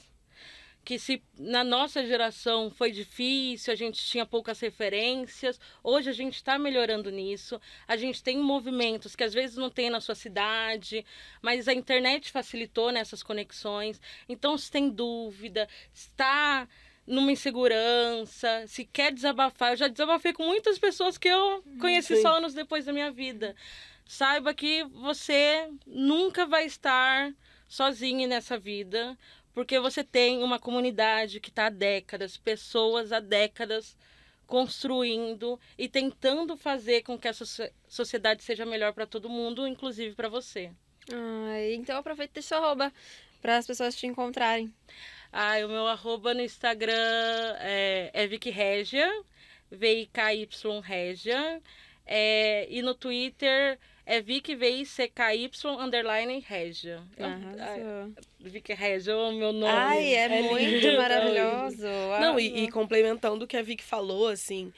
Que se na nossa geração foi difícil, a gente tinha poucas referências, hoje a gente está melhorando nisso. A gente tem movimentos que às vezes não tem na sua cidade, mas a internet facilitou nessas conexões. Então, se tem dúvida, está numa insegurança, se quer desabafar, eu já desabafei com muitas pessoas que eu conheci Sim. só anos depois da minha vida. Saiba que você nunca vai estar sozinho nessa vida, porque você tem uma comunidade que está há décadas, pessoas há décadas construindo e tentando fazer com que essa so- sociedade seja melhor para todo mundo, inclusive para você. Ai, então aproveita e o arroba para as pessoas te encontrarem. Ah, o meu arroba no Instagram é, é Vicky Regia, V-I-K-Y Regia. É, e no Twitter é Vicky V-I-C-K-Y underline Regia. Arrasou. Vicky Regia é o meu nome. Ai, é, muito lindo. maravilhoso. Não, e, e complementando o que a Vicky falou, assim,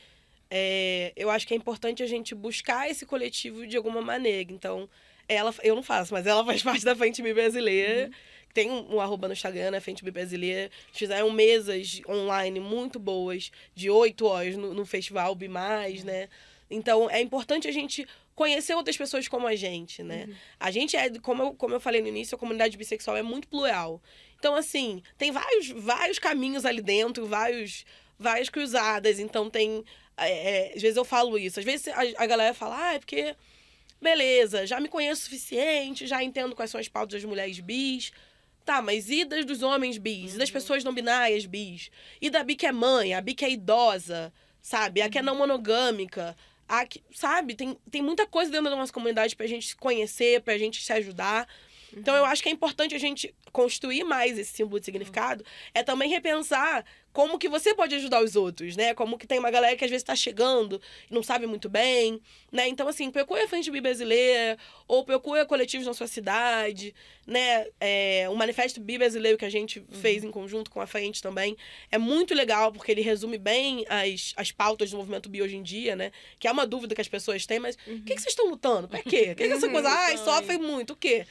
é, eu acho que é importante a gente buscar esse coletivo de alguma maneira. Então, ela, eu não faço, mas ela faz parte da Frente Bi Brasileira. Tem um, um arroba no Instagram, né? Frente Bi Brasileira. Fizeram mesas online muito boas, de oito horas no, no festival Bi Mais, né? Então, é importante a gente conhecer outras pessoas como a gente, né? A gente é, como eu, como eu falei no início, a comunidade bissexual é muito plural. Então, assim, tem vários, vários caminhos ali dentro, vários, várias cruzadas. Então, tem. é, é, às vezes eu falo isso. Às vezes a, a galera fala, ah, é porque. Beleza, já me conheço o suficiente, já entendo quais são as pautas das mulheres bis. Tá, mas e das dos homens bis? E das pessoas não binárias bis? E da bi que é mãe, a bi que é idosa, sabe? A que é não monogâmica. A que, sabe? Tem, tem muita coisa dentro da nossa comunidade pra gente se conhecer, pra gente se ajudar. Então, eu acho que é importante a gente construir mais esse símbolo de significado. É também repensar como que você pode ajudar os outros, né? Como que tem uma galera que às vezes está chegando e não sabe muito bem, né? Então, assim, procura a Frente Bi Brasileira ou procura coletivos na sua cidade, né? É, o Manifesto Bi Brasileiro que a gente fez em conjunto com a Frente também é muito legal porque ele resume bem as, as pautas do movimento bi hoje em dia, né? Que é uma dúvida que as pessoas têm, mas o que, que vocês estão lutando? Pra quê? O que, que essa coisa? Ai, sofrem muito, o quê?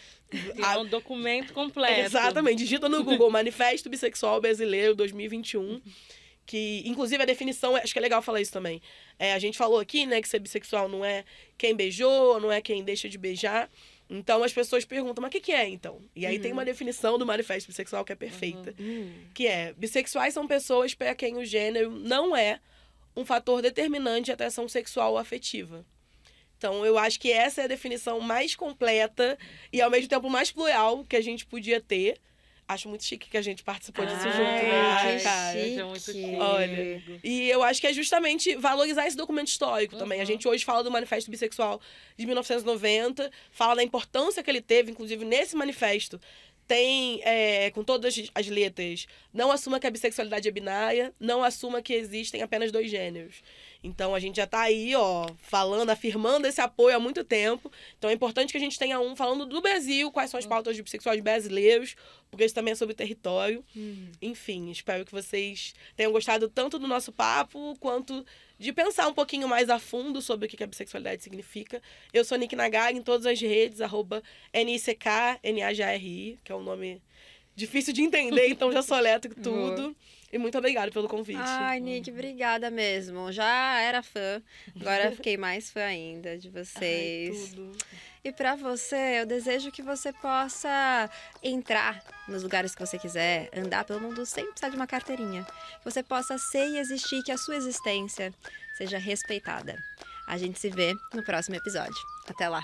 É um documento completo. Exatamente. Digita no Google Manifesto Bissexual Brasileiro 2021. Que, inclusive, a definição, acho que é legal falar isso também. É, a gente falou aqui, né, que ser bissexual não é quem beijou, não é quem deixa de beijar. Então as pessoas perguntam, mas o que, que é então? E aí tem uma definição do manifesto bissexual que é perfeita. Hum. Que é: bissexuais são pessoas para quem o gênero não é um fator determinante de atração sexual ou afetiva. Então, eu acho que essa é a definição mais completa e, ao mesmo tempo, mais plural que a gente podia ter. Acho muito chique que a gente participou disso Ai, junto, né? que Ai, cara. gente, é muito chique. chique. Olha, E eu acho que é justamente valorizar esse documento histórico também. A Uhum. gente hoje fala do Manifesto Bissexual de 1990, fala da importância que ele teve, inclusive nesse manifesto. tem, é, com todas as letras, não assuma que a bissexualidade é binária, não assuma que existem apenas dois gêneros. Então a gente já está aí, ó, falando, afirmando esse apoio há muito tempo. Então é importante que a gente tenha um falando do Brasil, quais são as pautas de bissexuais brasileiros, porque isso também é sobre território. Uhum. Enfim, espero que vocês tenham gostado tanto do nosso papo quanto de pensar um pouquinho mais a fundo sobre o que a bissexualidade significa. Eu sou Nick Nagar em todas as redes, arroba N-I-C-K-N-A-G-R-I, que é um nome difícil de entender, então já soleto tudo. E muito obrigada pelo convite. Ai, Nick, obrigada mesmo. Já era fã, agora fiquei mais fã ainda de vocês. Ai, tudo. E para você, eu desejo que você possa entrar nos lugares que você quiser, andar pelo mundo sem precisar de uma carteirinha. Que você possa ser e existir, que a sua existência seja respeitada. A gente se vê no próximo episódio. Até lá!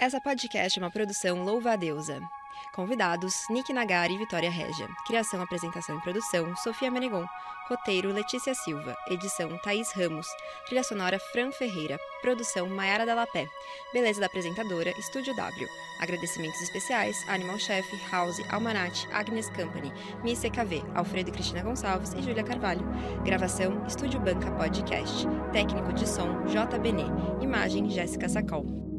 Essa podcast é uma produção Louva a Deusa. Convidados: Nick Nagari e Vitória Regia. Criação, apresentação e produção: Sofia Menegon. Roteiro: Letícia Silva. Edição: Thaís Ramos. Trilha sonora: Fran Ferreira. Produção: Maiara Dalapé. Beleza da apresentadora: Estúdio W. Agradecimentos especiais: Animal Chef, House, Almanat, Agnes Company, Miss EKV, Alfredo e Cristina Gonçalves e Júlia Carvalho. Gravação: Estúdio Banca Podcast. Técnico de som: J. Benê. Imagem: Jéssica Sacol.